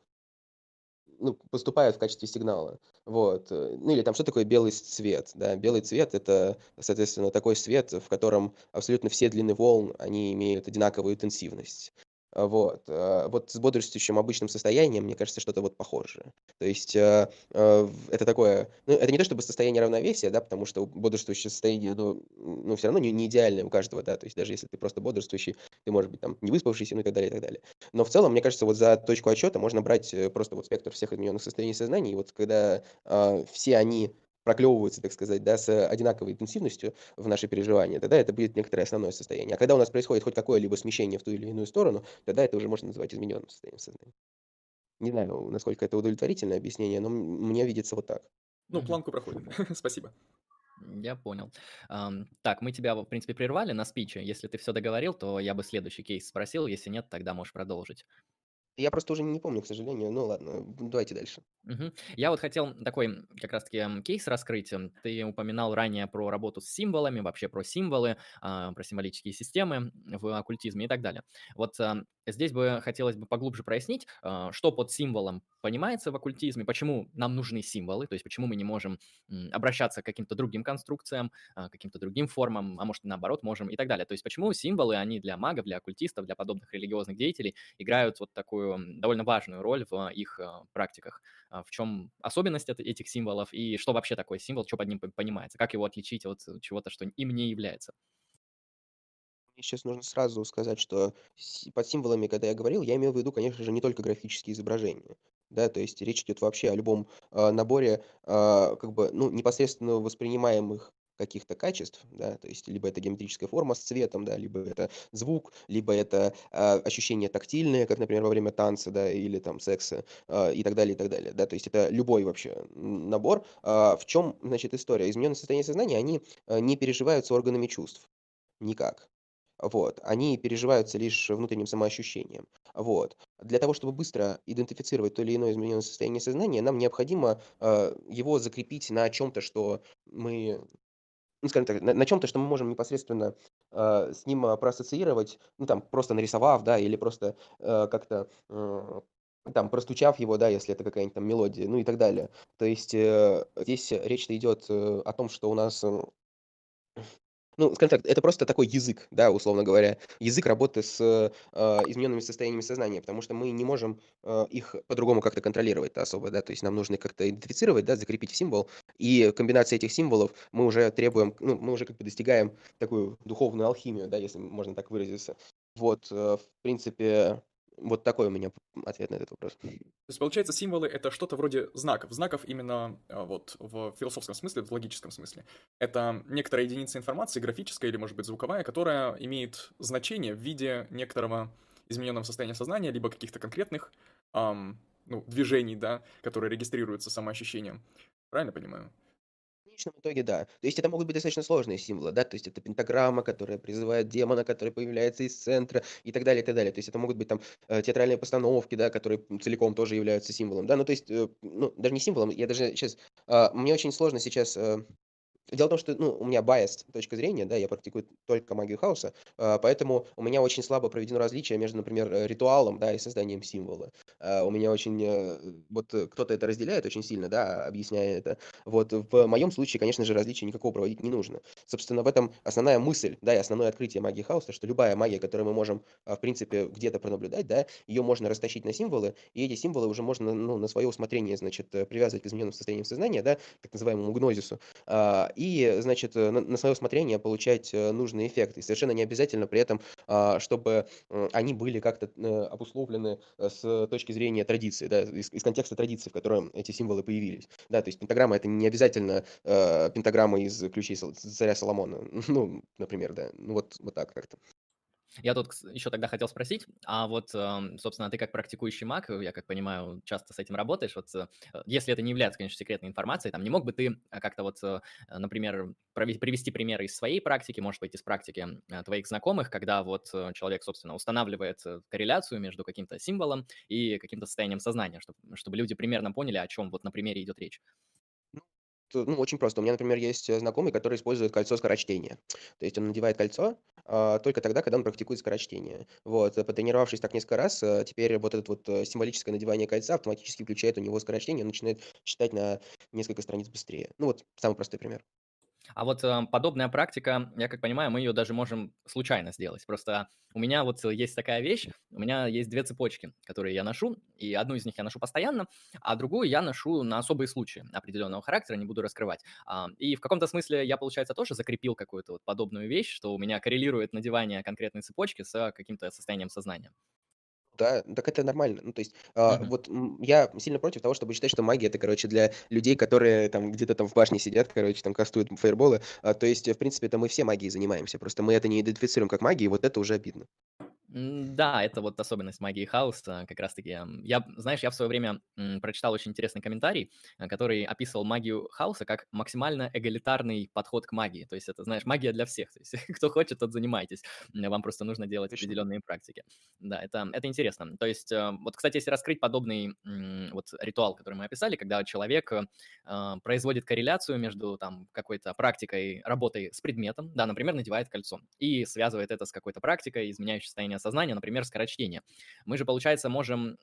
ну, поступают в качестве сигнала. Вот. Э, ну или там что такое белый цвет? Да? Белый цвет это, соответственно, такой свет, в котором абсолютно все длины волн, они имеют одинаковую интенсивность. А, вот. А, вот с бодрствующим обычным состоянием, мне кажется, что-то вот похожее. То есть э, это такое, ну, это не то чтобы состояние равновесия, да, потому что бодрствующее состояние, ну, ну все равно не, не идеальное у каждого, да, то есть даже если ты просто бодрствующий, ты можешь быть там не выспавшийся, ну и так далее, и так далее. Но в целом, мне кажется, вот за точку отчета можно брать э, просто вот спектр всех измененных состояний сознания, и вот когда все они проклевываются, так сказать, да, с одинаковой интенсивностью в наши переживания, тогда это будет некоторое основное состояние. А когда у нас происходит хоть какое-либо смещение в ту или иную сторону, тогда это уже можно называть измененным состоянием сознания. Не знаю, насколько это удовлетворительное объяснение, но мне видится вот так. Ну, планку проходим. Спасибо. Я понял. Um, так, мы тебя, в принципе, прервали на спиче. Если ты все договорил, то я бы следующий кейс спросил. Если нет, тогда можешь продолжить. Я просто уже не помню, к сожалению. Ну ладно, давайте дальше. Мгм. Я вот хотел такой как раз-таки кейс раскрыть. Ты упоминал ранее про работу с символами, вообще про символы, а, про символические системы в оккультизме и так далее. Вот здесь бы хотелось бы поглубже прояснить, а, что под символом понимается в оккультизме, почему нам нужны символы, то есть почему мы не можем обращаться к каким-то другим конструкциям, каким-то другим формам, а может наоборот можем и так далее. То есть почему символы, они для магов, для оккультистов, для подобных религиозных деятелей играют вот такую довольно важную роль в их практиках. В чем особенность этих символов и что вообще такое символ, что под ним понимается, как его отличить от чего-то, что им не является. Мне сейчас нужно сразу сказать, что под символами, когда я говорил, я имел в виду, конечно же, не только графические изображения. Да, то есть речь идет вообще о любом э, наборе э, как бы, ну, непосредственно воспринимаемых каких-то качеств, да, то есть либо это геометрическая форма с цветом, да, либо это звук, либо это э, ощущения тактильные, как, например, во время танца, да, или там секса э, и так далее, и так далее, да, то есть это любой вообще набор. Э, в чем, значит, история? Измененное состояние сознания, они э, не переживаются органами чувств никак. Вот. Они переживаются лишь внутренним самоощущением. Вот. Для того, чтобы быстро идентифицировать то или иное измененное состояние сознания, нам необходимо э, его закрепить на чем-то, что мы ну, скажем так, на, на чем-то, что мы можем непосредственно э, с ним проассоциировать, ну, там, просто нарисовав, да, или просто э, как-то э, там, простучав его, да, если это какая-нибудь там мелодия, ну и так далее. То есть э, здесь речь-то идет э, о том, что у нас э, ну, скажем так, это просто такой язык, да, условно говоря, язык работы с э, измененными состояниями сознания, потому что мы не можем э, их по-другому как-то контролировать особо, да, то есть нам нужно как-то идентифицировать, да, закрепить в символ, и комбинация этих символов мы уже требуем, ну, мы уже как бы достигаем такую духовную алхимию, да, если можно так выразиться. Вот, э, в принципе, вот такой у меня ответ на этот вопрос. То есть, получается, символы — это что-то вроде знаков. Знаков именно а, вот в философском смысле, в логическом смысле. Это некоторая единица информации, графическая или, может быть, звуковая, которая имеет значение в виде некоторого измененного состояния сознания, либо каких-то конкретных эм, ну, движений, да, которые регистрируются самоощущением. Правильно понимаю? Конечном итоге, да. То есть это могут быть достаточно сложные символы, да, то есть это пентаграмма, которая призывает демона, который появляется из центра и так далее, и так далее. То есть это могут быть там э, театральные постановки, да, которые целиком тоже являются символом, да, ну то есть, э, ну, даже не символом, я даже сейчас, а, мне очень сложно сейчас э, Дело в том, что, ну, у меня bias точка зрения, да, я практикую только магию хаоса, а, поэтому у меня очень слабо проведено различие между, например, э, ритуалом, да, и созданием символа. А, у меня очень, э, вот э, кто-то это разделяет очень сильно, да, объясняя это. Вот в моем случае, конечно же, различия никакого проводить не нужно. Собственно, в этом основная мысль, да, и основное открытие магии хаоса, что любая магия, которую мы можем, а, в принципе, где-то пронаблюдать, да, ее можно растащить на символы, и эти символы уже можно, ну, на свое усмотрение, значит, привязывать к измененным состояниям сознания, да, так называемому гнозису, и, значит, э, на, на свое усмотрение получать э, нужный эффект. И совершенно не обязательно при этом, а, чтобы они были как-то э, обусловлены с точки зрения традиции, да, из, из контекста традиции, в котором эти символы появились. Да, то есть пентаграмма это не обязательно э, пентаграмма из ключей царя Соломона, ну, например, да, ну вот, вот так как-то. Я тут еще тогда хотел спросить, а вот, собственно, ты как практикующий маг, я как понимаю, часто с этим работаешь, вот э, если это не является, конечно, секретной информацией, там не мог бы ты э, как-то вот, э, например, привести примеры из своей практики, может быть, из практики твоих знакомых, когда вот человек, собственно, устанавливает корреляцию между каким-то символом и каким-то состоянием сознания, чтобы, чтобы люди примерно поняли, о чем вот на примере идет речь ну, очень просто. У меня, например, есть э, знакомый, который использует кольцо скорочтения. То есть он надевает кольцо а, только тогда, когда он практикует скорочтение. Вот, э, потренировавшись так несколько раз, а, теперь вот это вот символическое надевание кольца автоматически включает у него скорочтение, он начинает читать на несколько страниц быстрее. Ну вот, самый простой пример. А вот э, подобная практика, я как понимаю, мы ее даже можем случайно сделать. Просто у меня вот есть такая вещь, у меня есть две цепочки, которые я ношу, и одну из них я ношу постоянно, а другую я ношу на особые случаи определенного характера, не буду раскрывать. А, и в каком-то смысле я, получается, тоже закрепил какую-то вот подобную вещь, что у меня коррелирует надевание конкретной цепочки с каким-то состоянием сознания. Да, так это нормально. Ну, то есть, а, Мгм. вот м, я сильно против того, чтобы считать, что магия это, короче, для людей, которые там где-то там в башне сидят, короче, там кастуют фаерболы. А, то есть, в принципе, это мы все магией занимаемся. Просто мы это не идентифицируем как магией, и вот это уже обидно. Да, это вот особенность магии хаоса, как раз-таки. Я, знаешь, я в свое время прочитал очень интересный комментарий, э, который описывал магию хаоса как максимально эгалитарный подход к магии. То есть это, знаешь, магия для всех. То есть кто хочет, тот занимайтесь. Вам просто нужно делать определенные практики. Да, это, это интересно. То есть, э, вот, кстати, если раскрыть подобный вот ритуал, который мы описали, когда человек э, производит корреляцию между там какой-то практикой, работой с предметом, да, например, надевает кольцо, и связывает это с какой-то практикой, изменяющей состояние сознания, например, скорочтение. Мы же, получается, можем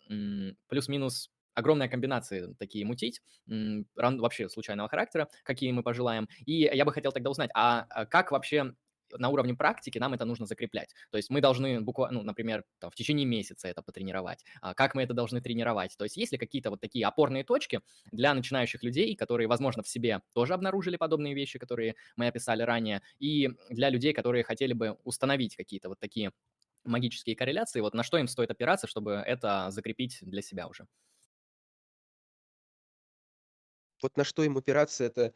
плюс-минус огромная комбинации такие мутить, вообще случайного характера, какие мы пожелаем. И я бы хотел тогда узнать, а, а как вообще на уровне практики нам это нужно закреплять. То есть мы должны буквально, ну, например, там, в течение месяца это потренировать. А как мы это должны тренировать? То есть есть ли какие-то вот такие опорные точки для начинающих людей, которые, возможно, в себе тоже обнаружили подобные вещи, которые мы описали ранее, и для людей, которые хотели бы установить какие-то вот такие магические корреляции, вот на что им стоит опираться, чтобы это закрепить для себя уже? Вот на что им опираться, это,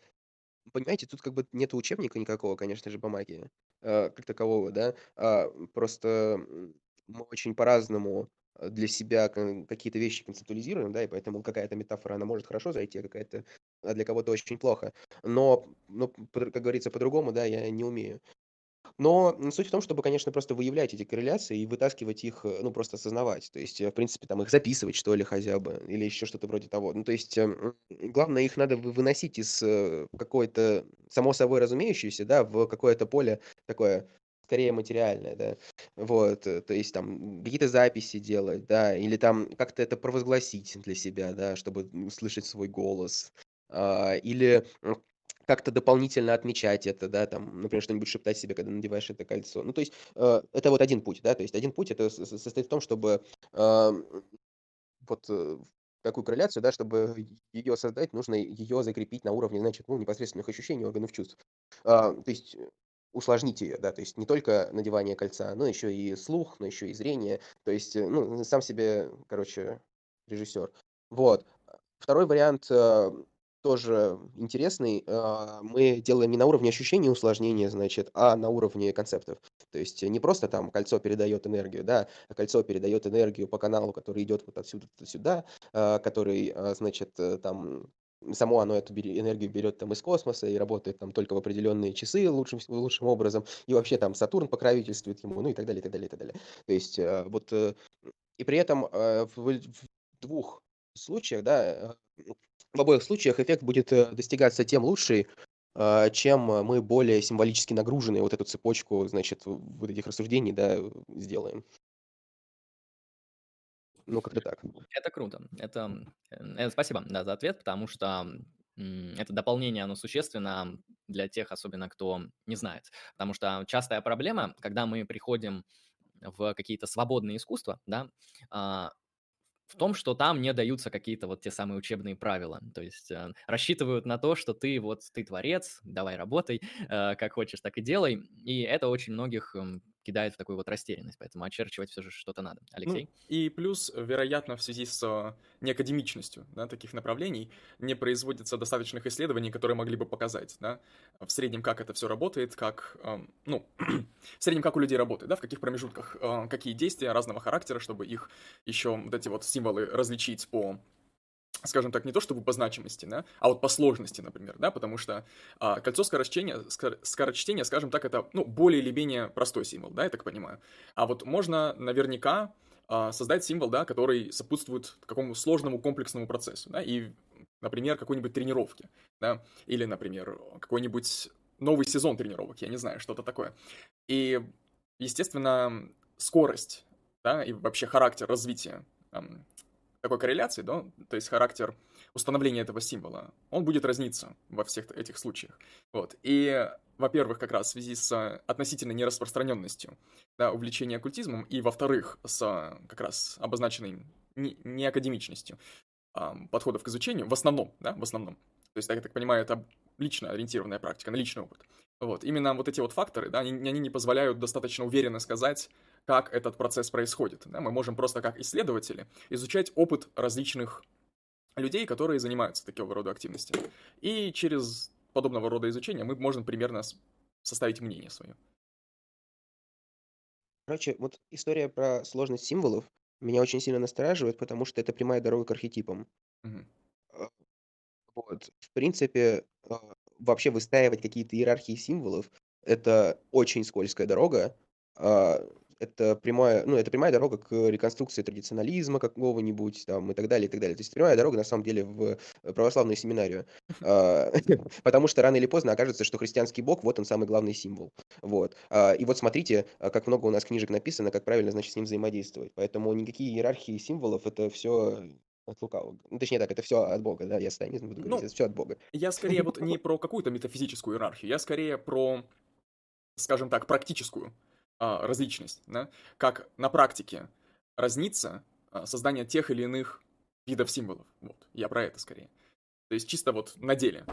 понимаете, тут как бы нет учебника никакого, конечно же, по магии, э, как такового, да, а, просто мы очень по-разному э, для себя какие-то вещи концептуализируем, да, и поэтому какая-то метафора, она может хорошо зайти, а какая-то а для кого-то очень плохо. Но, ну, как говорится, по-другому, да, я не умею. Но суть в том, чтобы, конечно, просто выявлять эти корреляции и вытаскивать их, э, ну, просто осознавать. То есть, э, в принципе, там их записывать, что ли, хотя бы, или еще что-то вроде того. Ну, то есть, эм, главное, их надо выносить из э, какой-то, само собой разумеющейся, да, в какое-то поле такое скорее материальное, да, вот, то есть там какие-то записи делать, да, или там как-то это провозгласить для себя, да, чтобы слышать свой голос, а, или как-то дополнительно отмечать это, да, там, например, что-нибудь шептать себе, когда надеваешь это кольцо. Ну, то есть э, это вот один путь, да, то есть один путь это состоит в том, чтобы э, вот э, такую корреляцию, да, чтобы ее создать, нужно ее закрепить на уровне, значит, ну, непосредственных ощущений органов чувств. А, то есть усложнить ее, да, то есть не только надевание кольца, но еще и слух, но еще и зрение, то есть, э, ну, сам себе, короче, режиссер. Вот. Второй вариант э, тоже интересный. Э, мы делаем не на уровне ощущений усложнения, значит, а на уровне концептов. То есть не просто там кольцо передает энергию, да, а кольцо передает энергию по каналу, который идет вот отсюда сюда, э, который, э, значит, э, там само оно эту энергию берет там из космоса и работает там только в определенные часы лучшим, лучшим образом, и вообще там Сатурн покровительствует ему, ну и так далее, и так далее, и так далее. То есть э, вот, э, и при этом в двух случаях, да, в обоих случаях эффект будет достигаться тем лучше, чем мы более символически нагруженные вот эту цепочку, значит, вот этих рассуждений, да, сделаем. Ну, как-то так. Это круто. Это, э, спасибо, да, за ответ, потому что это дополнение, оно существенно для тех, особенно кто не знает. Потому что частая проблема, когда мы приходим в какие-то свободные искусства, да, а, в том, что там не даются какие-то вот те самые учебные правила. То есть э, рассчитывают на то, что ты вот, ты творец, давай работай, э, как хочешь, так и делай. И это очень многих кидает в такую вот растерянность, поэтому очерчивать все же что-то надо. Ну, Алексей? Ну, и плюс, вероятно, в связи с неакадемичностью да, таких направлений не производится достаточных исследований, которые могли бы показать, да, в среднем, как это все работает, как, э, ну, в среднем, как у людей работает, да, в каких промежутках, э, какие действия разного характера, чтобы их еще вот эти вот символы различить по скажем так, не то чтобы по значимости, да, а вот по сложности, например, да, потому что а, кольцо скорочтения, скор, скорочтения, скажем так, это, ну, более или менее простой символ, да, я так понимаю. А вот можно наверняка а, создать символ, да, который сопутствует какому сложному комплексному процессу, да, и, например, какой-нибудь тренировке, да, или, например, какой-нибудь новый сезон тренировок, я не знаю, что-то такое. И, естественно, скорость, да, и вообще характер развития такой корреляции, да, то есть характер установления этого символа, он будет разниться во всех этих случаях. Вот. И, во-первых, как раз в связи с относительной нераспространенностью да, увлечения оккультизмом, и, во-вторых, с как раз обозначенной не неакадемичностью подходов к изучению, в основном, да, в основном. То есть, я так понимаю, это лично ориентированная практика, на личный опыт. Вот. Именно вот эти вот факторы, да, они, они не позволяют достаточно уверенно сказать, как этот процесс происходит. Да? Мы можем просто как исследователи изучать опыт различных людей, которые занимаются такого рода активностями. И через подобного рода изучение мы можем примерно составить мнение свое. Короче, вот история про сложность символов меня очень сильно настораживает, потому что это прямая дорога к архетипам. Угу. Вот. В принципе, а, вообще выстраивать какие-то иерархии символов это очень скользкая дорога. Это прямая, ну, это прямая дорога к реконструкции традиционализма какого-нибудь там и так далее, и так далее. То есть прямая дорога, на самом деле, в православную семинарию. А, потому что рано или поздно окажется, что христианский бог, вот он самый главный символ. Вот. А, и вот смотрите, а, как много у нас книжек написано, как правильно, значит, с ним взаимодействовать. Поэтому никакие иерархии символов, это все от лукавого. Ну, точнее так, это все от Бога, да, я сатанизм буду говорить, ну, это все от Бога. Я скорее вот не про какую-то метафизическую иерархию, я скорее про, скажем так, практическую а, различность, да? как на практике разнится а, создание тех или иных видов символов. Вот, я про это скорее. То есть чисто вот на деле.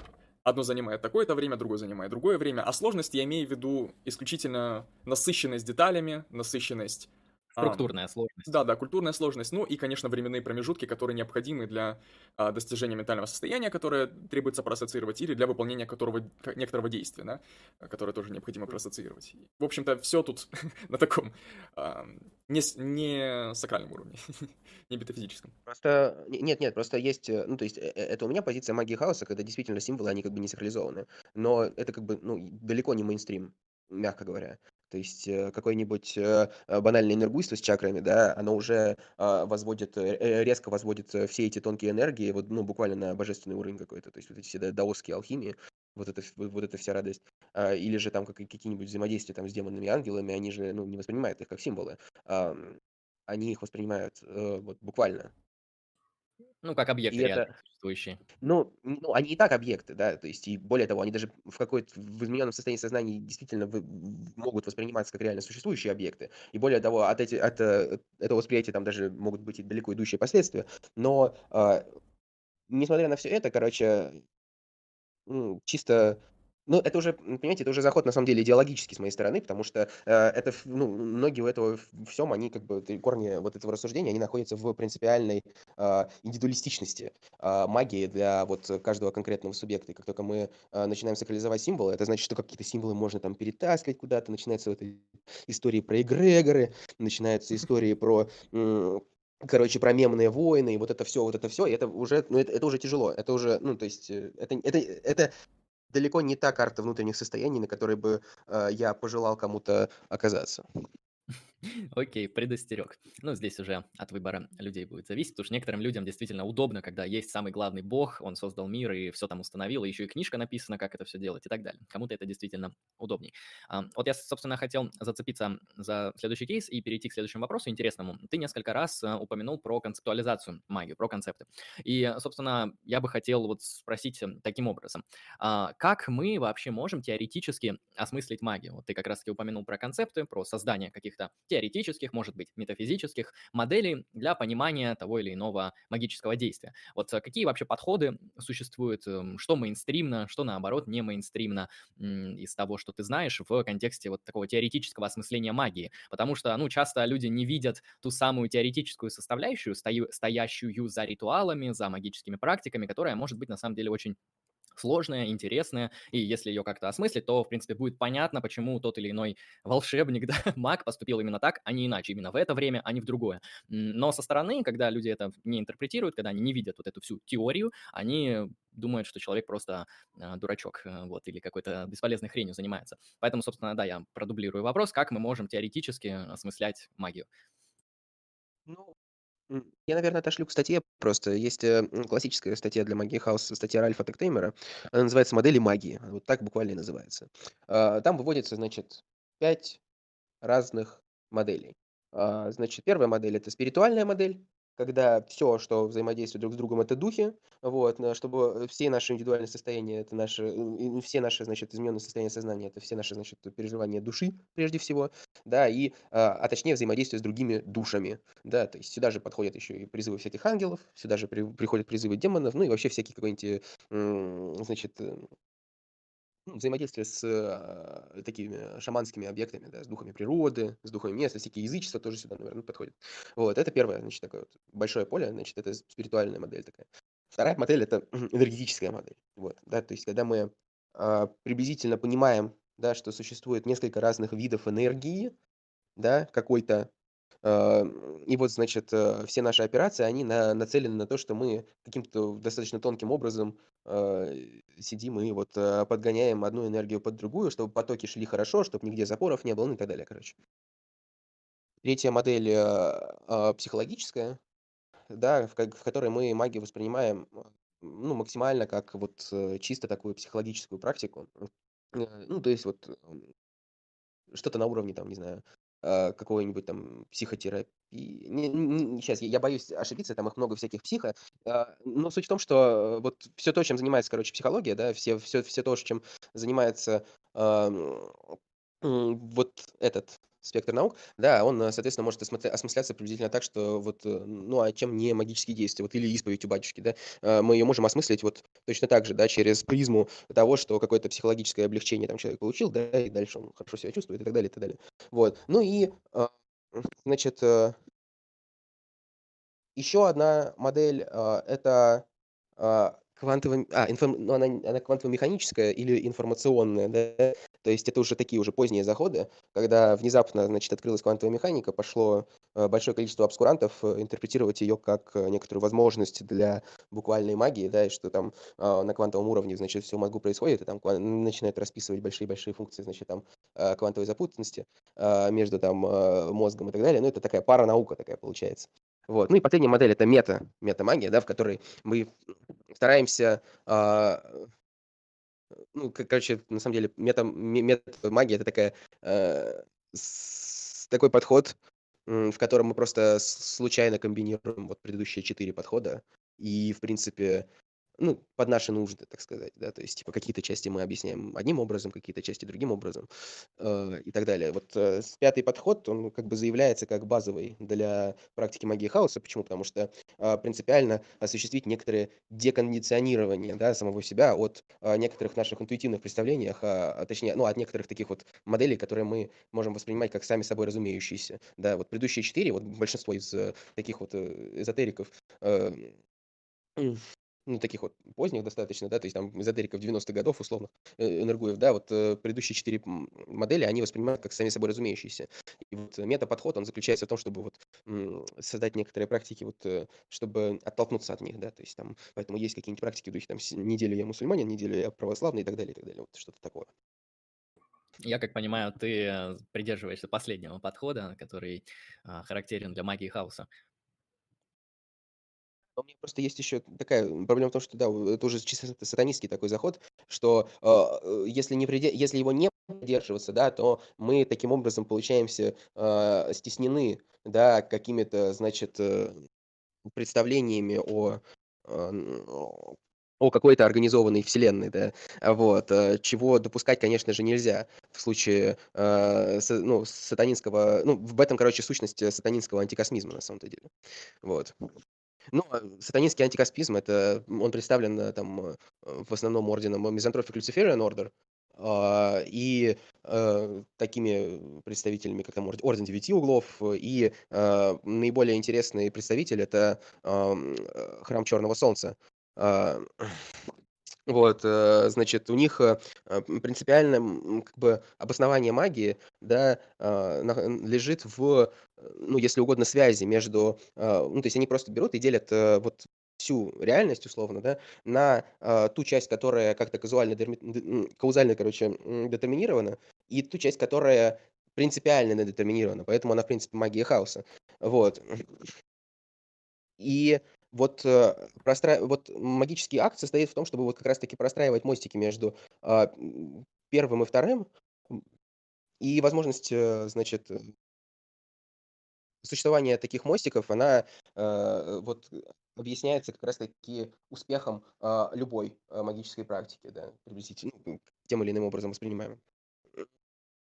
Одно занимает такое-то время, другое занимает другое время. А сложность я имею в виду исключительно насыщенность деталями, насыщенность Структурная а, сложность. Да, да, культурная сложность. Ну и, конечно, временные промежутки, которые необходимы для а, достижения ментального состояния, которое требуется проассоциировать, или для выполнения которого, некоторого действия, да, которое тоже необходимо проассоциировать. В общем-то, все тут на таком а, не, не сакральном уровне, не метафизическом. Просто, нет, нет, просто есть, э, ну, то есть, э, э, это у меня позиция магии хаоса, когда действительно символы, они как бы не сакрализованы. Но это как бы, ну, далеко не мейнстрим, мягко говоря. То есть э, какое-нибудь э, э, банальное энергуйство с чакрами, да, оно уже а, возводит, резко возводит все эти тонкие энергии, вот, ну, буквально на божественный уровень какой-то. То есть вот эти все даосские алхимии, вот это, вот эта вся радость. А, или же там какие-нибудь взаимодействия там с демонами и ангелами, они же, ну, не воспринимают их как символы. Они их воспринимают вот буквально. Ну, как объекты и реально это, существующие. Ну, ну, они и так объекты, да, то есть, и более того, они даже в какой-то, в измененном состоянии сознания действительно вы, могут восприниматься как реально существующие объекты. И более того, от, эти, от, от этого восприятия там даже могут быть и далеко идущие последствия. Но, э, несмотря на все это, короче, ну, чисто Ну, это уже, понимаете, это уже заход, на самом деле, идеологический с моей стороны, потому что э, это, ну, многие у этого всем, они как бы, корни вот этого рассуждения, они находятся в принципиальной э, индивидуалистичности э, магии для вот каждого конкретного субъекта. И как только мы э, начинаем сакрализовать символы, это значит, что какие-то символы можно там перетаскивать куда-то, начинается вот истории про эгрегоры, начинаются истории про короче, про мемные войны, и вот это все, вот это все, и это уже, ну, это, это уже тяжело, это уже, ну, то есть, это, это, это далеко не та карта внутренних состояний, на которой бы э, я пожелал кому-то оказаться. Окей, предостерег. Ну, здесь уже от выбора людей будет зависеть, потому что некоторым людям действительно удобно, когда есть самый главный бог, он создал мир и все там установил, и еще и книжка написана, как это все делать и так далее. Кому-то это действительно удобней. А, вот я, собственно, хотел зацепиться за следующий кейс и перейти к следующему вопросу интересному. Ты несколько раз э, упомянул про концептуализацию магии, про концепты. И, собственно, я бы хотел вот спросить таким образом. А, как мы вообще можем теоретически осмыслить магию? Вот ты как раз-таки упомянул про концепты, про создание каких-то теоретических, может быть, метафизических моделей для понимания того или иного магического действия. Вот э, какие вообще подходы существуют, эм, что мейнстримно, что наоборот не мейнстримно из того, что ты знаешь в контексте вот такого теоретического осмысления магии. Потому что, ну, часто люди не видят ту самую теоретическую составляющую, стоящую за ритуалами, за магическими практиками, которая может быть на самом деле очень сложная, интересная, и если ее как-то осмыслить, то, в принципе, будет понятно, почему тот или иной волшебник, да, маг поступил именно так, а не иначе, именно в это время, а не в другое. Но со стороны, когда люди это не интерпретируют, когда они не видят вот эту всю теорию, они думают, что человек просто э, дурачок, э, вот, или какой-то бесполезной хренью занимается. Поэтому, собственно, да, я продублирую вопрос, как мы можем теоретически осмыслять магию. Ну, я, наверное, отошлю к статье просто. Есть э, классическая статья для Магии Хаус, статья Ральфа Тектеймера. Она называется «Модели магии». Вот так буквально и называется. А, там выводится, значит, пять разных моделей. А, значит, первая модель– это спиритуальная модель когда все, что взаимодействует друг с другом, это духи, вот, чтобы все наши индивидуальные состояния, это наши, все наши, значит, измененные состояния сознания, это все наши, значит, переживания души, прежде всего, да, и, а, а точнее взаимодействие с другими душами, да, то есть сюда же подходят еще и призывы всяких ангелов, сюда же при, приходят призывы демонов, ну и вообще всякие какой-нибудь, значит, ну, взаимодействие с э, такими шаманскими объектами, да, с духами природы, с духами места, всякие язычества тоже сюда, наверное, подходят. Вот, это первое, значит, такое вот большое поле, значит, это спиритуальная модель такая. Вторая модель– это энергетическая модель, вот, да, то есть когда мы э, приблизительно понимаем, да, что существует несколько разных видов энергии, да, какой-то и вот, значит, э, все наши операции, они на, нацелены на то, что мы каким-то достаточно тонким образом э, сидим и вот э, подгоняем одну энергию под другую, чтобы потоки шли хорошо, чтобы нигде запоров не было, ну и так далее, короче. Третья модель э, психологическая, да, в, в которой мы магию воспринимаем ну, максимально как вот чисто такую психологическую практику. Ну, то есть вот что-то на уровне, там, не знаю, а, какой-нибудь там психотерапии. Не, не, сейчас, я, боюсь ошибиться, там их много всяких психо. А, но суть в том, что вот все то, чем занимается, короче, психология, да, все, все, все то, чем занимается вот этот спектр наук, да, он, э, соответственно, может осмысляться приблизительно так, что вот, э, ну, а чем не магические действия, вот, или исповедь у батюшки, да, э, мы ее можем осмыслить вот точно так же, да, через призму того, что какое-то психологическое облегчение там человек получил, да, и дальше он хорошо себя чувствует и так далее, и так далее. Вот, ну и, значит, еще одна модель, это квантовая, а, информ, ну, она, она квантово-механическая или информационная, да, то есть это уже такие уже поздние заходы, когда внезапно, значит, открылась квантовая механика, пошло э, большое количество обскурантов э, интерпретировать ее как э, некоторую возможность для буквальной магии, да, и что там на квантовом уровне, значит, все в происходит, и там начинают расписывать большие-большие функции, значит, там квантовой запутанности между там мозгом и так далее. Ну, это такая пара наука такая получается. Вот. Ну и последняя модель это мета, мета-магия, да, в которой мы стараемся а, ну, короче, на самом деле, мета, мета-магия это такая, э, с, такой подход, в котором мы просто случайно комбинируем вот предыдущие четыре подхода, и, в принципе, ну, под наши нужды, так сказать, да, то есть, типа, какие-то части мы объясняем одним образом, какие-то части другим образом э, и так далее. Вот э, пятый подход, он как бы заявляется как базовый для практики магии хаоса. Почему? Потому что э, принципиально осуществить некоторые декондиционирование, да, самого себя от э, некоторых наших интуитивных представлениях, а, а точнее, ну, от некоторых таких вот моделей, которые мы можем воспринимать как сами собой разумеющиеся, да, вот предыдущие четыре, вот большинство из э, таких вот э, эзотериков э, ну, таких вот поздних достаточно, да, то есть там эзотериков 90-х годов, условно, э, Энергуев, да, вот э, предыдущие четыре модели, они воспринимают как сами собой разумеющиеся. И вот метаподход, он заключается в том, чтобы вот создать некоторые практики, вот, э, чтобы оттолкнуться от них, да, то есть там, поэтому есть какие-нибудь практики в духе, там, неделю я мусульманин, неделю я православный и так далее, и так далее, вот что-то такое. Я как понимаю, ты придерживаешься последнего подхода, который а, характерен для магии хаоса. У меня просто есть еще такая проблема в том, что да, это уже чисто сатанистский такой заход, что э, если, не приде... если его не придерживаться, да, то мы таким образом получаемся э, стеснены, да, какими-то, значит, э, представлениями о, э, о какой-то организованной вселенной, да, вот, э, чего допускать, конечно же, нельзя в случае, э, с, ну, сатанинского, ну, в этом, короче, сущность сатанинского антикосмизма, на самом-то деле, вот. Ну, а сатанинский антикаспизм, это он представлен э, там э, в основном орденом Мизантрофик Luciferian Order, а, и э, такими представителями, как там Орден Девяти Углов, и э, наиболее интересный представитель это э, Храм Черного Солнца. Э, вот, э, значит, у них э, принципиально как бы обоснование магии, да, э, лежит в, ну, если угодно, связи между, ну, то есть они просто берут и делят вот всю реальность, условно, да, на ту часть, которая как-то казуально, каузально, короче, детерминирована, и ту часть, которая принципиально недетерминирована, поэтому она, в принципе, магия хаоса. Вот. И вот, э, простра... вот магический акт состоит в том, чтобы вот как раз-таки простраивать мостики между а, первым и вторым, и возможность, э, значит, э, существования таких мостиков, она э, вот объясняется как раз-таки успехом э, любой э, магической практики, да, приблизительно, ну, тем или иным образом воспринимаем.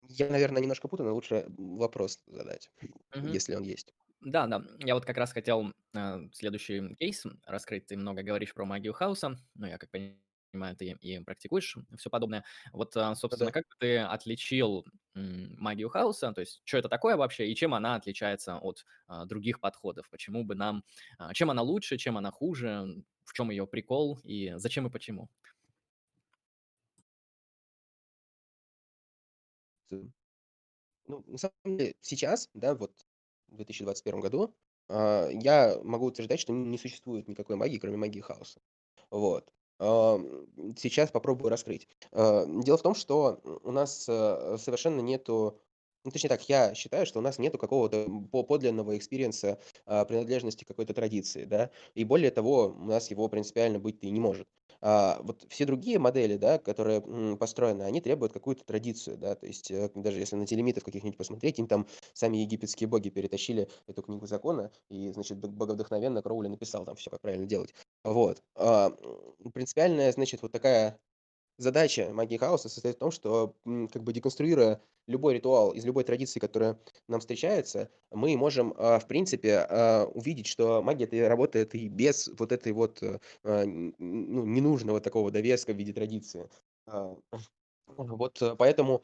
Я, наверное, немножко путаю, но лучше вопрос задать, Мгм. если он есть. Да, да. Я вот как раз хотел э, следующий кейс раскрыть. Ты много говоришь про магию хаоса. Ну, я как понимаю, ты и практикуешь все подобное. Вот, а, собственно, Да. как бы ты отличил магию хаоса, то есть что это такое вообще и чем она отличается от а, других подходов? Почему бы нам, а, чем она лучше, чем она хуже, в чем ее прикол и зачем и почему? Ну, на самом деле, сейчас, да, вот в 2021 году, а, я могу утверждать, что не существует никакой магии, кроме магии хаоса. Вот. Сейчас попробую раскрыть. А, дело в том, что у нас э, совершенно нету ну, точнее так, я считаю, что у нас нету какого-то подлинного experience а а, принадлежности какой-то традиции, да, и более того, у нас его принципиально быть и не может. А, вот все другие модели, да, которые построены, они требуют какую-то традицию, да, то есть э, даже если на телемитов каких-нибудь посмотреть, им там сами египетские боги перетащили эту книгу закона, и, значит, боговдохновенно Кроули написал там все, как правильно делать. Вот. А, принципиальная, значит, вот такая задача магии хаоса состоит в том, что, как бы деконструируя любой ритуал из любой традиции, которая нам встречается, мы можем, а, в принципе, а, увидеть, что магия это работает и без вот этой вот, э, а, ну, ненужного такого довеска в виде традиции. Вот, э, поэтому,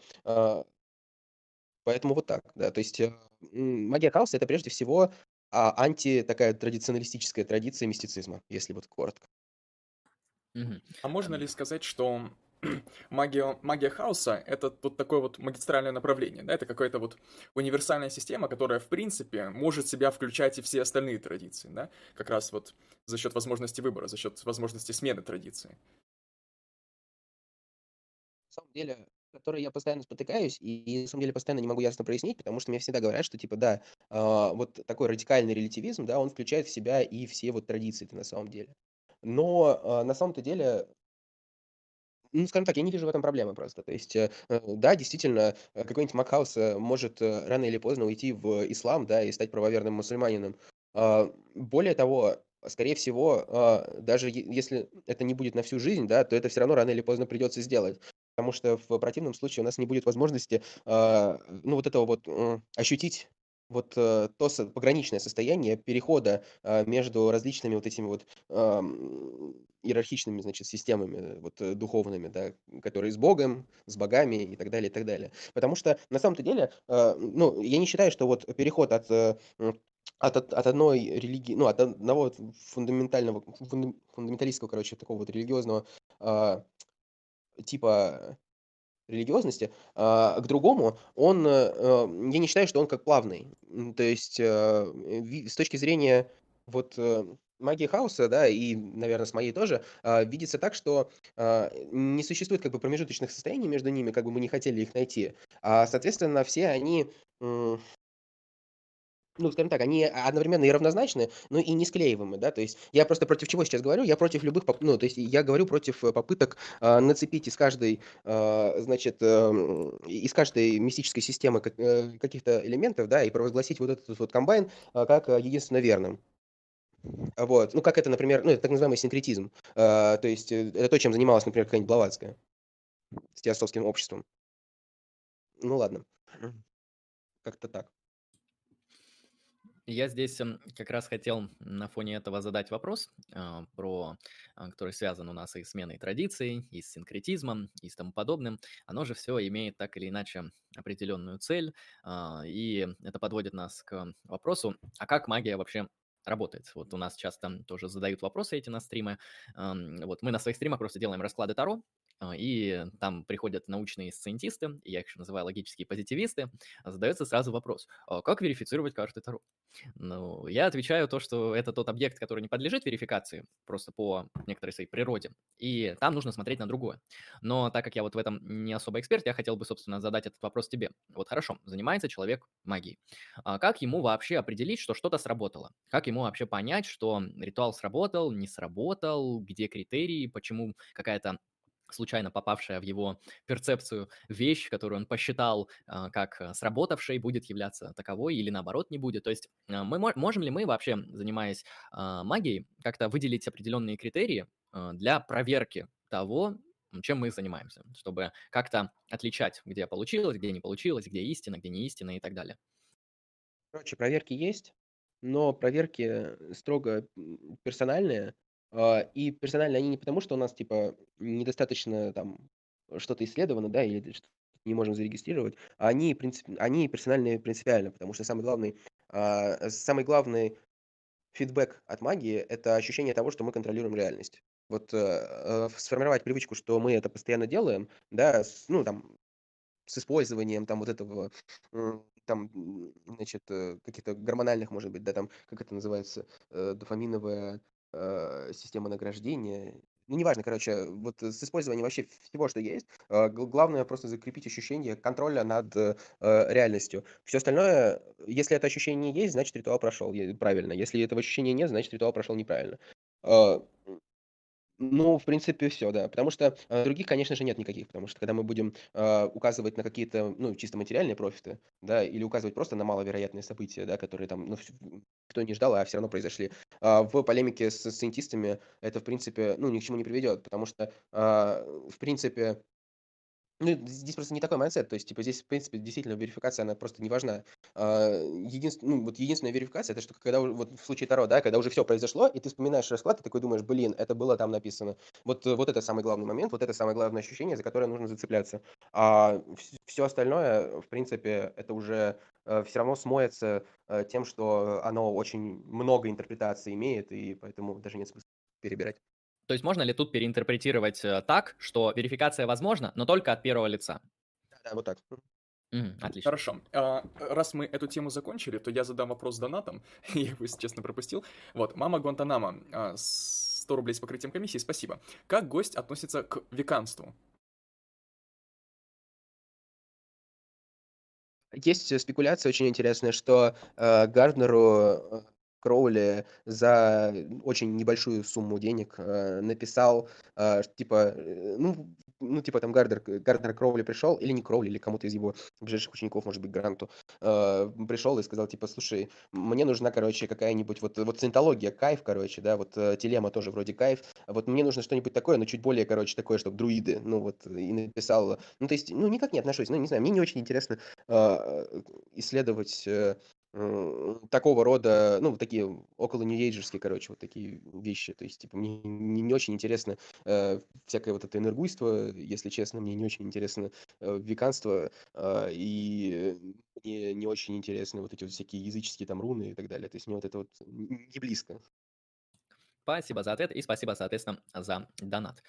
поэтому вот так, да. То есть, э, магия хаоса- это прежде всего, анти такая традиционалистическая традиция мистицизма, если вот коротко. А можно ли сказать, что магия, магия хаоса — это вот такое вот магистральное направление, да, это какая-то вот универсальная система, которая, в принципе, может себя включать и все остальные традиции, да, как раз вот за счет возможности выбора, за счет возможности смены традиции. На самом деле, которой я постоянно спотыкаюсь, и, на самом деле постоянно не могу ясно прояснить, потому что мне всегда говорят, что типа да, э, вот такой радикальный релятивизм, да, он включает в себя и все вот традиции на самом деле. Но э, на самом-то деле ну, скажем так, я не вижу в этом проблемы просто. То есть, э, э, да, действительно, э, какой-нибудь Макхаус может рано или поздно уйти в ислам, да, и стать правоверным мусульманином. А, более того, скорее всего, а, даже если это не будет на всю жизнь, да, то это все равно рано или поздно придется сделать. Потому что в противном случае у нас не будет возможности, а, ну, вот этого вот ощутить вот э, то со- пограничное состояние перехода а, между различными вот этими вот иерархичными, значит, системами вот э, духовными, да, которые с Богом, с богами и так далее, и так далее. Потому что на самом-то деле, а, ну, я не считаю, что вот переход от э, от, от, одной религии, ну, от одного фундаментального, фундаменталистского, короче, такого вот религиозного а, типа религиозности, а, к другому, он, э, э, я не считаю, что он как плавный. То есть э, с точки зрения вот магии хаоса, да, и, наверное, с моей тоже, а, видится так, что а, не существует как бы промежуточных состояний между ними, как бы мы не хотели их найти. А, соответственно, все они ну, скажем так, они одновременно и равнозначны, но и не склеиваемы, да, то есть я просто против чего сейчас говорю? Я против любых, ну, то есть я говорю против э, попыток э, нацепить из каждой, э, значит, э, из каждой мистической системы как, э, каких-то элементов, да, и провозгласить вот этот вот комбайн э, как единственно верным. Вот, ну, как это, например, ну, это так называемый синкретизм, э, то есть э, это то, чем занималась, например, какая-нибудь Блаватская с теософским обществом. Ну, ладно, как-то так. Я здесь эм, как раз хотел на фоне этого задать вопрос, а, про, а, который связан у нас и с сменой традиций, и с синкретизмом, и с тому подобным. Оно же все имеет так или иначе определенную цель, и это подводит нас к вопросу, а как магия вообще работает. Вот у нас часто тоже задают вопросы эти на стримы. Вот мы на своих стримах просто делаем расклады Таро, и там приходят научные сциентисты, я их еще называю логические позитивисты, задается сразу вопрос, а как верифицировать карты Таро? Ну, я отвечаю то, что это тот объект, который не подлежит верификации, просто по некоторой своей природе, и там нужно смотреть на другое. Но так как я вот в этом не особо эксперт, я хотел бы, собственно, задать этот вопрос тебе. Вот хорошо, занимается человек магией. А как ему вообще определить, что что-то сработало? Как ему вообще понять, что ритуал сработал, не сработал, где критерии, почему какая-то случайно попавшая в его перцепцию вещь, которую он посчитал э, как сработавшей, будет являться таковой или наоборот не будет. То есть э, мы можем ли мы вообще, занимаясь э, магией, как-то выделить определенные критерии э, для проверки того, чем мы занимаемся, чтобы как-то отличать, где получилось, где не получилось, где истина, где не истина и так далее. Короче, проверки есть, но проверки строго персональные, а, и персонально они не потому, что у нас, типа, недостаточно там что-то исследовано, да, или что не можем зарегистрировать, а они, принцип, они персональные принципиально, потому что самый главный, а, самый главный фидбэк от магии– это ощущение того, что мы контролируем реальность. Вот э, э, сформировать привычку, что мы это постоянно делаем, да, с, ну, там, с использованием там вот этого, там, значит, э, каких-то гормональных, может быть, да, там, как это называется, э, дофаминовая э, система награждения. Ну, неважно, короче, вот с использованием вообще всего, что есть, э, главное просто закрепить ощущение контроля над э, реальностью. Все остальное, если это ощущение есть, значит ритуал прошел правильно. Если этого ощущения нет, значит ритуал прошел неправильно. Э, ну, в принципе, все, да. Потому что э, других, конечно же, нет никаких. Потому что когда мы будем э, указывать на какие-то, ну, чисто материальные профиты, да, или указывать просто на маловероятные события, да, которые там, ну, кто не ждал, а все равно произошли, э, в полемике с сcientистами это, в принципе, ну, ни к чему не приведет. Потому что, э, в принципе, ну, здесь просто не такой mindset, то есть, типа, здесь, в принципе, действительно верификация, она просто не важна. А, единств... ну, вот единственная верификация, это что когда, вот в случае Таро, да, когда уже все произошло, и ты вспоминаешь расклад, ты такой думаешь, блин, это было там написано. Вот, вот это самый главный момент, вот это самое главное ощущение, за которое нужно зацепляться. А все остальное, в принципе, это уже э, все равно смоется э, тем, что оно очень много интерпретаций имеет, и поэтому даже нет смысла перебирать. То есть можно ли тут переинтерпретировать э, так, что верификация возможна, но только от первого лица? Да, вот так. Мгм, отлично. Хорошо. А, раз мы эту тему закончили, то я задам вопрос донатом. Я его, если честно, пропустил. Вот, мама Гуантанамо, а, 100 рублей с покрытием комиссии, спасибо. Как гость относится к веканству? Есть спекуляция очень интересная, что э, Гарднеру э, Кроули за очень небольшую сумму денег э, написал, э, типа, э, ну, ну, типа там Гардер, Гардер Кроули пришел, или не Кроули, или кому-то из его ближайших учеников, может быть, Гранту, э, пришел и сказал, типа, слушай, мне нужна, короче, какая-нибудь вот, вот синтология, кайф, короче, да, вот э, телема тоже вроде кайф, вот мне нужно что-нибудь такое, но чуть более, короче, такое, чтобы друиды, ну, вот, и написал, ну, то есть, ну, никак не отношусь, ну, не знаю, мне не очень интересно э, исследовать э, такого рода, ну, такие около ньюэйджерские, короче, вот такие вещи. То есть, типа, мне не, не очень интересно э, всякое вот это энергуйство, если честно, мне не очень интересно э, веканство, э, и мне не очень интересны вот эти вот всякие языческие там руны и так далее. То есть, мне вот это вот не близко. Спасибо за ответ и спасибо, соответственно, за донат.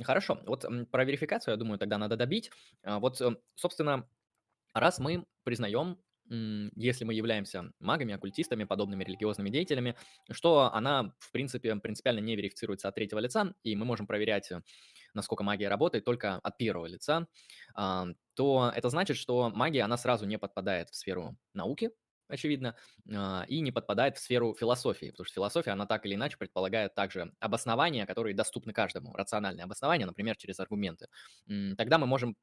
Хорошо, вот про верификацию, я думаю, тогда надо добить. А вот, э, собственно, раз мы признаем если мы являемся магами, оккультистами, подобными религиозными деятелями, что она, в принципе, принципиально не верифицируется от третьего лица, и мы можем проверять, э, насколько магия работает только от первого лица, а, то это значит, что магия, она сразу не подпадает в сферу науки, очевидно, а, и не подпадает в сферу философии, потому что философия, она так или иначе предполагает также обоснования, которые доступны каждому, рациональные обоснования, например, через аргументы. Тогда мы можем,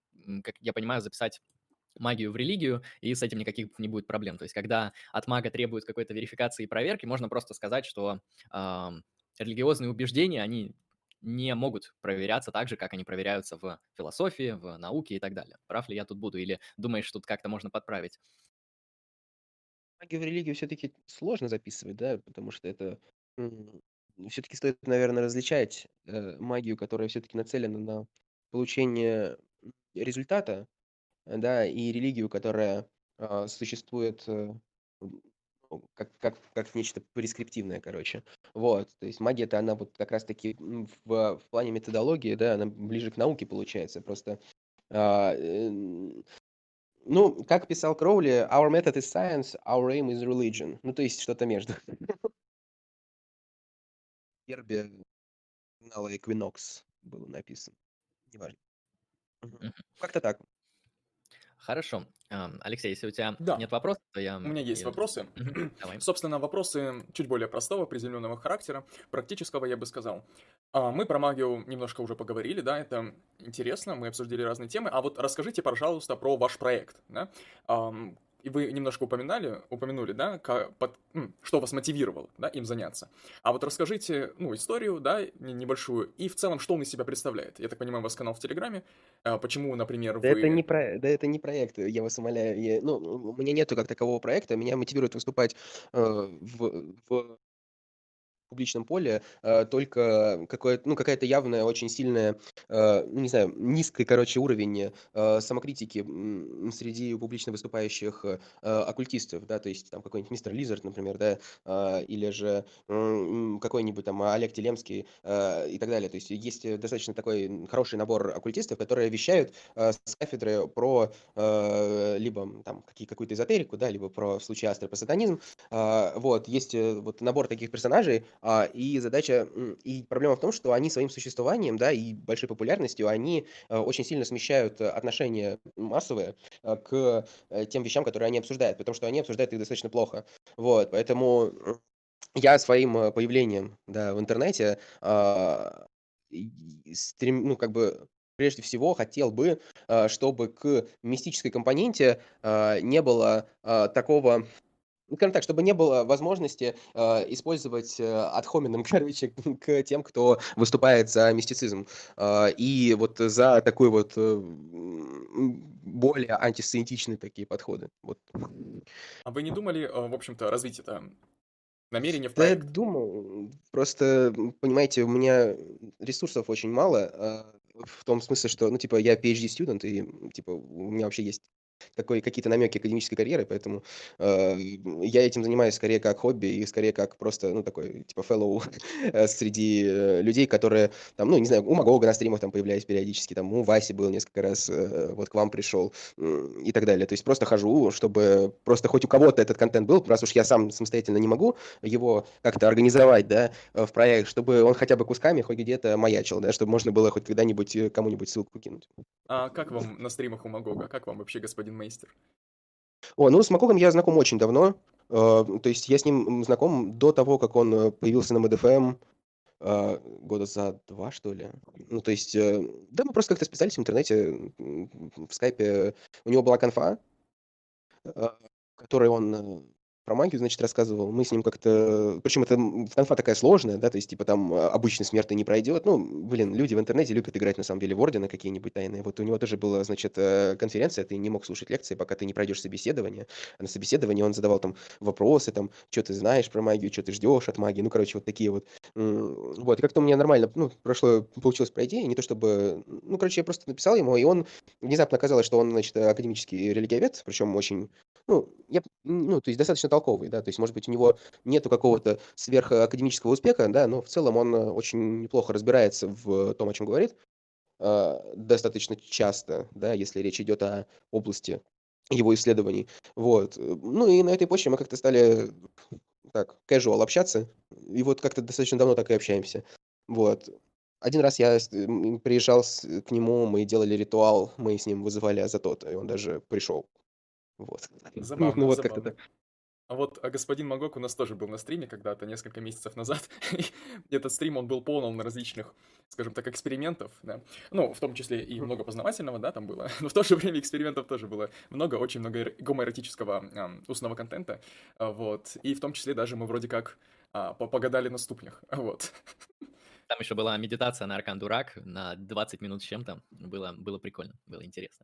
как я понимаю, записать магию в религию, и с этим никаких не будет проблем. То есть, когда от мага требуют какой-то верификации и проверки, можно просто сказать, что э, религиозные убеждения, они не могут проверяться так же, как они проверяются в философии, в науке и так далее. Прав ли я тут буду? Или думаешь, тут как-то можно подправить? Магию в религию все-таки сложно записывать, да, потому что это все-таки стоит, наверное, различать э, магию, которая все-таки нацелена на получение результата, да, и религию, которая а, существует э, ну, как, как, как нечто прескриптивное, короче. Вот, то есть магия-то, она вот как раз-таки в, в плане методологии, да, она ближе к науке получается, просто... А, э, ну, как писал Кроули, our method is science, our aim is religion. Ну, то есть что-то между. Гербе журнала Equinox было написано. Неважно. Как-то так. Хорошо. Алексей, если у тебя Да. нет вопросов, то я... У меня есть я- вопросы. Давай. Собственно, вопросы чуть более простого, приземленного характера, практического, я бы сказал. А, Мы про магию немножко уже поговорили, да, это интересно, мы обсудили разные темы. А вот расскажите, пожалуйста, про ваш проект, да. И вы немножко упоминали, упомянули, да, как, под, что вас мотивировало, да, им заняться. А вот расскажите, ну, историю, да, небольшую, и в целом, что он из себя представляет. Я так понимаю, у вас канал в Телеграме. А почему, например, да вы... Это не про... Да это не проект, я вас умоляю. Я... Ну, у меня нету как такового проекта, меня мотивирует выступать э, в, в публичном поле э, только какое ну, какая-то явная, очень сильная, э, не знаю, низкий, короче, уровень э, самокритики среди публично выступающих э, оккультистов, да, то есть там какой-нибудь мистер Лизард, например, да, или же какой-нибудь там Олег Телемский и так далее. То есть есть достаточно такой хороший набор оккультистов, которые вещают с кафедры про либо там какую-то эзотерику, да, либо про в случае астропасатанизм. Э, вот, есть вот набор таких персонажей, а, и задача, и проблема в том, что они своим существованием, да, и большой популярностью, они э, очень сильно смещают отношения массовые э, к э, тем вещам, которые они обсуждают, потому что они обсуждают их достаточно плохо. Вот, поэтому я своим появлением, да, в интернете а, стрем, ну, как бы прежде всего хотел бы, чтобы к мистической компоненте не было такого ну, скажем так, чтобы не было возможности э, использовать э, адхомином, короче, к тем, кто выступает за мистицизм. Э, и вот за такой вот э, более антисемитичные такие подходы. Вот. А вы не думали, э, в общем-то, развить это намерение в Да, я проект? думал. Просто, понимаете, у меня ресурсов очень мало, э, в том смысле, что, ну, типа, я PhD-студент, и, типа, у меня вообще есть такой, какие-то намеки академической карьеры, поэтому э, я этим занимаюсь скорее как хобби и скорее как просто, ну, такой, типа, fellow среди э, людей, которые, там, ну, не знаю, у Магога на стримах там появляюсь периодически, там, у Васи был несколько раз, э, вот к вам пришел и так далее. То есть просто хожу, чтобы просто хоть у кого-то этот контент был, раз уж я сам самостоятельно не могу его как-то организовать, да, в проект, чтобы он хотя бы кусками хоть где-то маячил, да, чтобы можно было хоть когда-нибудь э, кому-нибудь ссылку кинуть. А как вам на стримах у Магога? Как вам вообще, господин Мейстер? О, ну с Макогом я знаком очень давно. Э, то есть я с ним знаком до того, как он э, появился на МДФМ. а, года за два, что ли. Ну, то есть, э, да, мы просто как-то списались в интернете, в скайпе. У него была конфа, которой он э, про магию, значит, рассказывал. Мы с ним как-то... Причем это конфа такая сложная, да, то есть, типа, там а, обычный смертный не пройдет. Ну, блин, люди в интернете любят играть, на самом деле, в Ордена какие-нибудь тайные. Вот у него тоже была, значит, э, конференция, ты не мог слушать лекции, пока ты не пройдешь собеседование. А на собеседовании он задавал там вопросы, там, что ты знаешь про магию, что ты ждешь от магии. Ну, короче, вот такие вот. Вот, и как-то у меня нормально, ну, прошло, получилось пройти, не то чтобы... Ну, короче, я просто написал ему, и он... Внезапно оказалось, что он, значит, академический религиовед, причем очень... Ну, я, ну, то есть достаточно толковый, да, то есть, может быть, у него нету какого-то сверхакадемического успеха, да, но в целом он э, очень неплохо разбирается в том, о чем говорит, а, достаточно часто, да, если речь идет о области его исследований. Вот. Ну и на этой почве мы как-то стали так, casual общаться, и вот как-то достаточно давно так и общаемся. Вот. Один раз я приезжал к нему, мы делали ритуал, мы с ним вызывали Азатота, и он даже пришел. Вот. Забавно, ну, вот как-то так. А вот а господин Магок у нас тоже был на стриме когда-то, несколько месяцев назад. Этот стрим, он был полон различных, скажем так, экспериментов, да. Ну, в том числе и много познавательного, да, там было. Но в то же время экспериментов тоже было много, очень много гомоэротического э, устного контента, вот. И в том числе даже мы вроде как э, погадали на ступнях, вот. Там еще была медитация на Аркан Дурак на 20 минут с чем-то. Было, было прикольно, было интересно.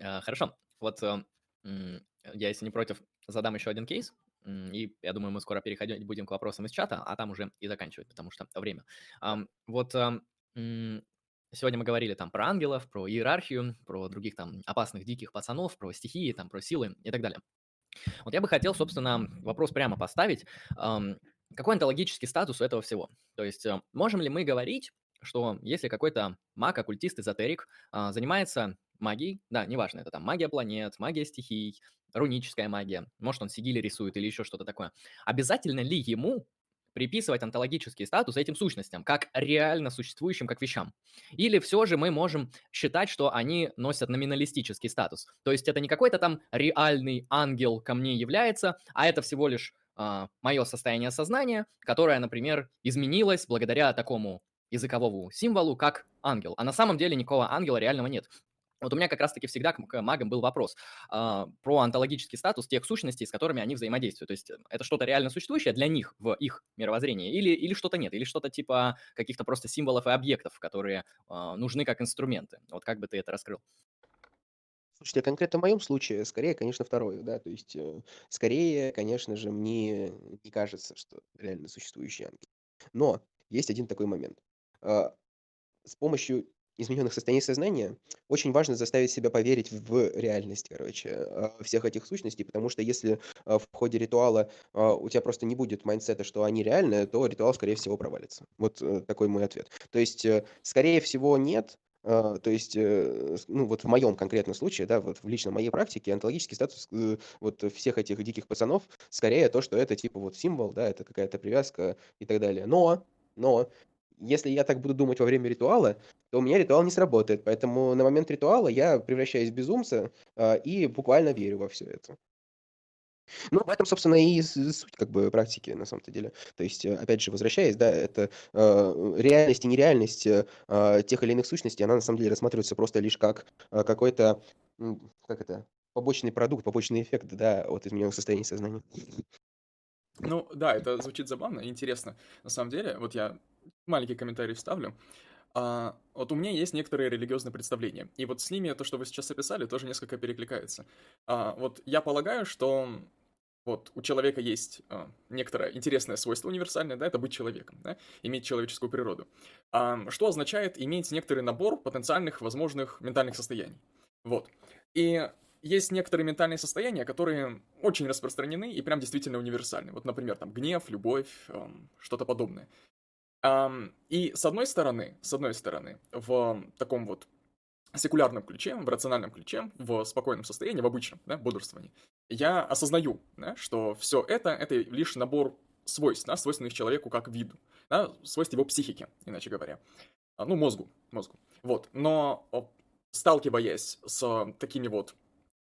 А, хорошо, вот э, я, если не против, задам еще один кейс, и я думаю, мы скоро переходить будем к вопросам из чата, а там уже и заканчивать, потому что время. Вот сегодня мы говорили там про ангелов, про иерархию, про других там опасных диких пацанов, про стихии, там про силы и так далее. Вот я бы хотел, собственно, вопрос прямо поставить. Какой онтологический статус у этого всего? То есть э, можем ли мы говорить, что если какой-то маг, оккультист, эзотерик а, занимается магией, да, неважно, это там магия планет, магия стихий, руническая магия, может он сигили рисует или еще что-то такое. Обязательно ли ему приписывать онтологический статус этим сущностям, как реально существующим, как вещам? Или все же мы можем считать, что они носят номиналистический статус? То есть это не какой-то там реальный ангел ко мне является, а это всего лишь э, а, мое состояние сознания, которое, например, изменилось благодаря такому языковому символу, как ангел. А на самом деле никакого ангела реального нет. Вот у меня как раз-таки всегда к магам был вопрос э, про онтологический статус тех сущностей, с которыми они взаимодействуют. То есть э, это что-то реально существующее для них в их мировоззрении или, или что-то нет, или что-то типа каких-то просто символов и объектов, которые э, нужны как инструменты. Вот как бы ты это раскрыл? Слушайте, а конкретно в моем случае, скорее, конечно, второе, да, то есть, э, скорее, конечно же, мне не кажется, что реально существующий ангел. Но есть один такой момент. Э, с помощью измененных состояний сознания, очень важно заставить себя поверить в реальность, короче, а, всех этих сущностей, потому что если а, в ходе ритуала а, у тебя просто не будет майндсета, что они реальные, то ритуал, скорее всего, провалится. Вот э, такой мой ответ. То есть, э, скорее всего, нет, то есть, э, ну вот в моем конкретном случае, да, вот в лично моей практике онтологический статус вот всех этих диких пацанов скорее то, что это типа вот символ, да, это какая-то привязка и так далее. Но, но если я так буду думать во время ритуала, то у меня ритуал не сработает. Поэтому на момент ритуала я превращаюсь в безумца а, и буквально верю во все это. Ну, в этом, собственно, и суть как бы практики, на самом-то деле. То есть, э, опять же, возвращаясь, да, это э, реальность и нереальность э, а, тех или иных сущностей, она на самом деле рассматривается просто лишь как э, какой-то, как это, побочный продукт, побочный эффект, да, от измененного состояния сознания. Ну, да, это звучит забавно интересно. На самом деле, вот я маленький комментарий вставлю. А, вот у меня есть некоторые религиозные представления, и вот с ними то, что вы сейчас описали, тоже несколько перекликается. А, вот я полагаю, что вот у человека есть а, некоторое интересное свойство универсальное, да, это быть человеком, да, иметь человеческую природу. А, что означает иметь некоторый набор потенциальных возможных ментальных состояний. Вот. И есть некоторые ментальные состояния, которые очень распространены и прям действительно универсальны. Вот, например, там гнев, любовь, эм, что-то подобное. И с одной стороны, с одной стороны, в таком вот секулярном ключе, в рациональном ключе, в спокойном состоянии, в обычном, да, бодрствовании, я осознаю, да, что все это, это лишь набор свойств, да, свойственных человеку как виду, да, свойств его психики, иначе говоря, а, ну, мозгу, мозгу, вот, но сталкиваясь с такими вот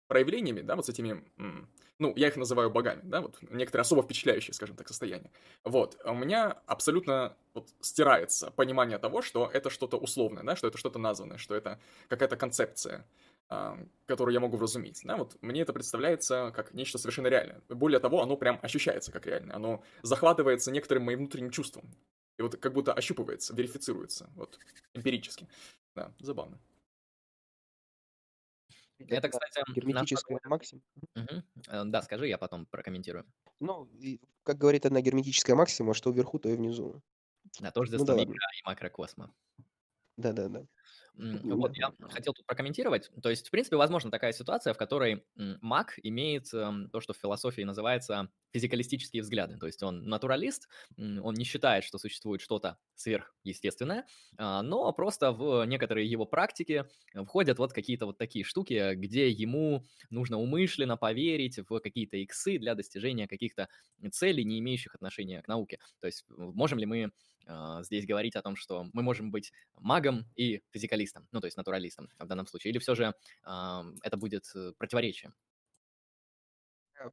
проявлениями, да, вот с этими ну, я их называю богами, да, вот некоторые особо впечатляющие, скажем так, состояния. Вот, у меня абсолютно вот стирается понимание того, что это что-то условное, да, что это что-то названное, что это какая-то концепция, а, которую я могу вразумить, да, вот мне это представляется как нечто совершенно реальное. Более того, оно прям ощущается как реальное, оно захватывается некоторым моим внутренним чувством, и вот как будто ощупывается, верифицируется, вот, эмпирически. Да, забавно. Это, кстати, герметическая максима. Мгм. Э, Да, скажи, я потом прокомментирую. Ну, и, как говорит одна герметическая максима, что вверху, то и внизу. Да, Ну тождество да микро ладно. и макрокосма. Да-да-да. Вот, я хотел тут прокомментировать. То есть, в принципе, возможно такая ситуация, в которой маг имеет эм, то, что в философии называется физикалистические взгляды. То есть он натуралист, он не считает, что существует что-то сверхъестественное, а, но просто в некоторые его практики входят вот какие-то вот такие штуки, где ему нужно умышленно поверить в какие-то иксы для достижения каких-то целей, не имеющих отношения к науке. То есть можем ли мы здесь говорить о том, что мы можем быть магом и физикалистом, ну, то есть натуралистом в данном случае, или все же а, это будет э, противоречием? Я,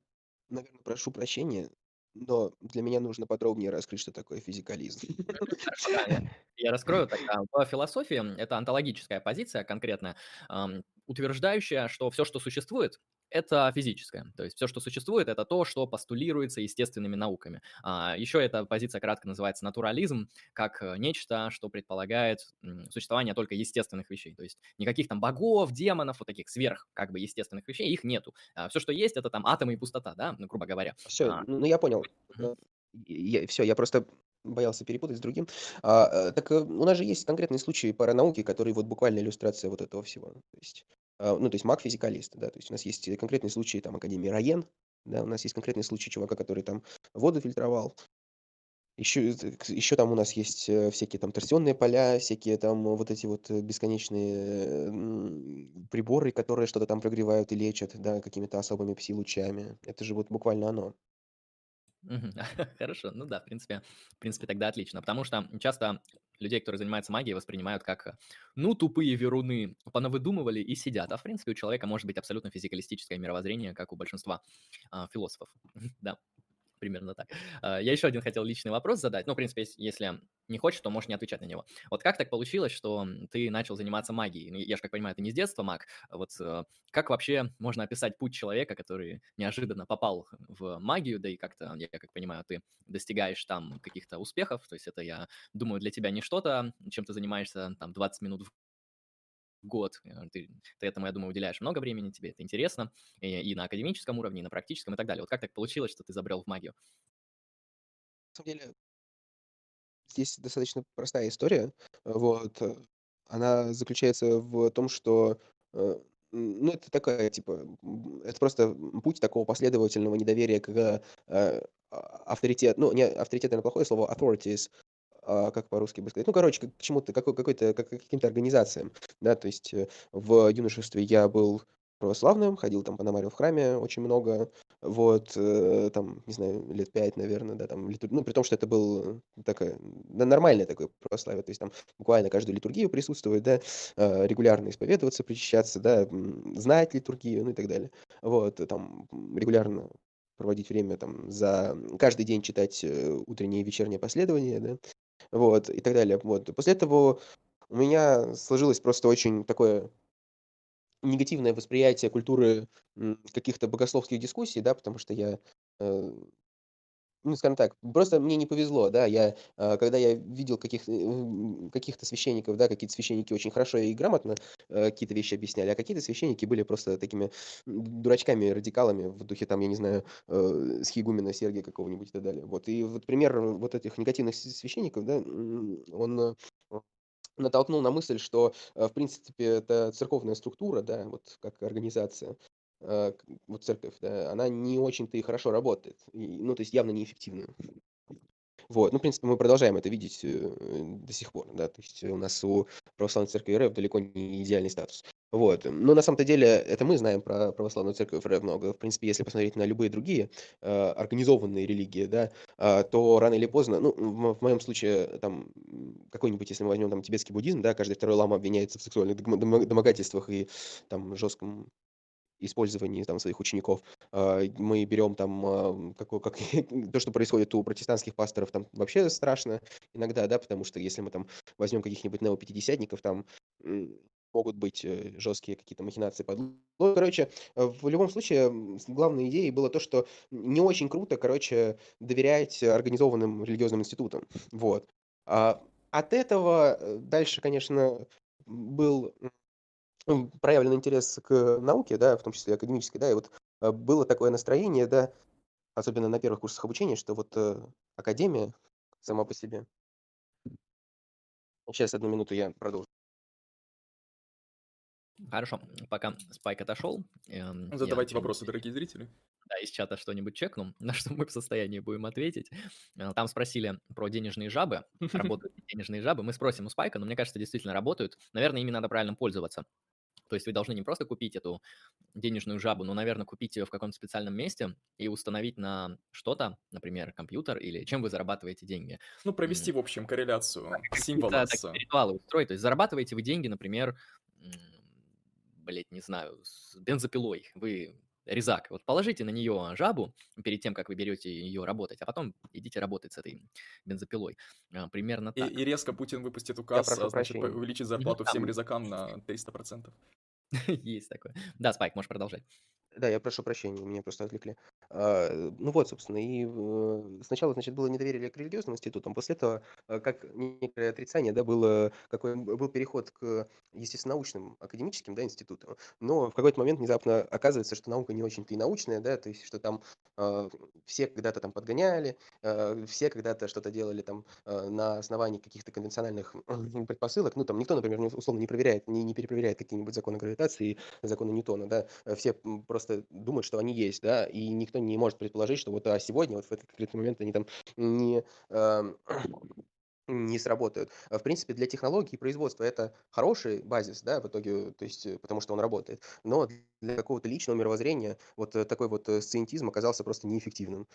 наверное, прошу прощения, но для меня нужно подробнее раскрыть, что такое физикализм. Я, раскрою тогда. В философии это онтологическая позиция конкретно, утверждающая, что все, что существует, это физическое. То есть все, что существует, это то, что постулируется естественными науками. А, еще эта позиция кратко называется натурализм, как э, нечто, что предполагает существование только естественных вещей. То есть никаких там богов, демонов, вот таких сверх как бы естественных вещей, их нету. все, что есть, это там атомы и пустота, да, ну, грубо говоря. Все, А, ну я понял. мгм. все, я просто боялся перепутать с другим. А, э, так э, у нас же есть конкретные случаи паранауки, которые вот буквально иллюстрация вот этого всего. То есть, а, ну, то есть маг-физикалист, да, то есть у нас есть конкретные случаи там Академии Раен, да, у нас есть конкретные случаи чувака, который там воду фильтровал. Еще, еще там у нас есть э, всякие там торсионные поля, всякие там вот эти вот э, бесконечные приборы, которые что-то там прогревают и лечат, да, какими-то особыми пси-лучами. Это же вот буквально оно. Хорошо, ну да, в принципе, в принципе, тогда отлично, потому что часто людей, которые занимаются магией, воспринимают как, э, ну, тупые веруны, понавыдумывали и сидят, а в принципе у человека может быть абсолютно физикалистическое мировоззрение, как у большинства а, философов, да, примерно так. А, Я еще один хотел личный вопрос задать, ну, в принципе, ес- если не хочешь, то можешь не отвечать на него. Вот как так получилось, что ты начал заниматься магией? Ну, Я же, как понимаю, ты не с детства маг, вот э, как вообще можно описать путь человека, который неожиданно попал в магию, да и как-то, я как понимаю, ты достигаешь там каких-то успехов, то есть это, я думаю, для тебя не что-то, чем ты занимаешься там 20 минут в год, э, ты, ты этому, я думаю, уделяешь много времени, тебе это интересно, и, и на академическом уровне, и на практическом и так далее. Вот как так получилось, что ты забрел в магию? На самом деле, здесь достаточно простая история. Вот. э, Она заключается в том, что э, ну, это такая, типа, это просто путь такого последовательного недоверия к э, а- авторитет, ну, не авторитет, наверное, плохое слово, authorities, как по-русски бы сказать, ну, короче, к чему-то, какой, какой-то, как, каким-то организациям, да, то есть э, в юношестве я был православным, ходил там Пономарю в храме очень много, вот, э, там, не знаю, лет пять, наверное, да, там, литур... ну, при том, что это был такое, да, нормальное такое православие, то есть там буквально каждую литургию присутствовать, да, э, регулярно исповедоваться, причащаться, да, знать литургию, ну и так далее, вот, там, регулярно проводить время там за каждый день читать э, утреннее и вечернее последование, да, вот, и так далее, вот. После этого у меня сложилось просто очень такое негативное восприятие культуры каких-то богословских дискуссий, да, потому что я, э, ну, скажем так, просто мне не повезло, да, я, э, когда я видел каких, м, каких-то священников, да, какие-то священники очень хорошо и грамотно э, какие-то вещи объясняли, а какие-то священники были просто такими дурачками, радикалами в духе, там, я не знаю, э, схигумена Сергия какого-нибудь и так далее. Вот, и вот пример вот этих негативных священников, да, он э, натолкнул на мысль, что, э, в принципе, это церковная структура, да, вот как организация, э, вот церковь, да, она не очень-то и хорошо работает, и, ну, то есть явно неэффективная. Вот, ну, в принципе, мы продолжаем это видеть э, до сих пор, да, то есть у нас у православной церкви РФ далеко не идеальный статус. Вот, но на самом-то деле это мы знаем про православную церковь РФ много. В принципе, если посмотреть на любые другие э, организованные религии, да, а, то рано или поздно, ну, в, в моем случае, там, м, какой-нибудь, если мы возьмем там тибетский буддизм, да, каждый второй лама обвиняется в сексуальных домогательствах и там жестком использовании там своих учеников. А, мы берем там а, как, как, то, что происходит у протестантских пасторов, там вообще страшно иногда, да, потому что если мы там возьмем каких-нибудь неопятидесятников, там могут быть э, жесткие какие-то махинации под ну, короче, в любом случае, главной идеей было то, что не очень круто, короче, доверять организованным религиозным институтам. Вот. А от этого э, дальше, конечно, был проявлен интерес к науке, да, в том числе академической, да, и вот э, было такое настроение, да, особенно на первых курсах обучения, что вот академия сама по себе. Сейчас, одну минуту, я продолжу. Хорошо, пока Спайк отошел. Эм, Задавайте я... вопросы, дорогие зрители. Да, из чата что-нибудь чекну, на что мы в состоянии будем ответить. Э, там спросили про денежные жабы, работают денежные жабы. Мы спросим у Спайка, но мне кажется, действительно работают. Наверное, ими надо правильно пользоваться. То есть вы должны не просто купить эту денежную жабу, но, наверное, купить ее в каком-то специальном месте и установить на что-то, например, компьютер или чем вы зарабатываете деньги. Ну, провести, в общем, корреляцию символа с... ритуалы устроить. То есть зарабатываете вы деньги, например, блять, не знаю, с бензопилой. Вы резак. Вот положите на нее жабу перед тем, как вы берете ее работать, а потом идите работать с этой бензопилой. А, примерно так. И, и резко Путин выпустит указ, а, значит, увеличить зарплату всем резакам на 300%. Есть такое. Да, Спайк, можешь продолжать. Да, я прошу прощения, меня просто отвлекли. А, ну вот, собственно, и э, сначала, значит, было недоверие к религиозным институтам, после этого, э, как некое отрицание, да, было, какой, был переход к естественно-научным академическим, да, институтам, но в какой-то момент внезапно оказывается, что наука не очень-то и научная, да, то есть, что там э, все когда-то там подгоняли, э, все когда-то что-то делали там э, на основании каких-то конвенциональных предпосылок, ну, там никто, например, условно не проверяет, не, не перепроверяет какие-нибудь законы гравитации, законы Ньютона, да, все просто думают, что они есть, да, и никто не может предположить, что вот а сегодня, вот в этот конкретный момент они там не, э, не сработают. В принципе, для технологий и производства это хороший базис, да, в итоге, то есть, э, потому что он работает. Но для какого-то личного мировоззрения вот э, такой вот э, сциентизм оказался просто неэффективным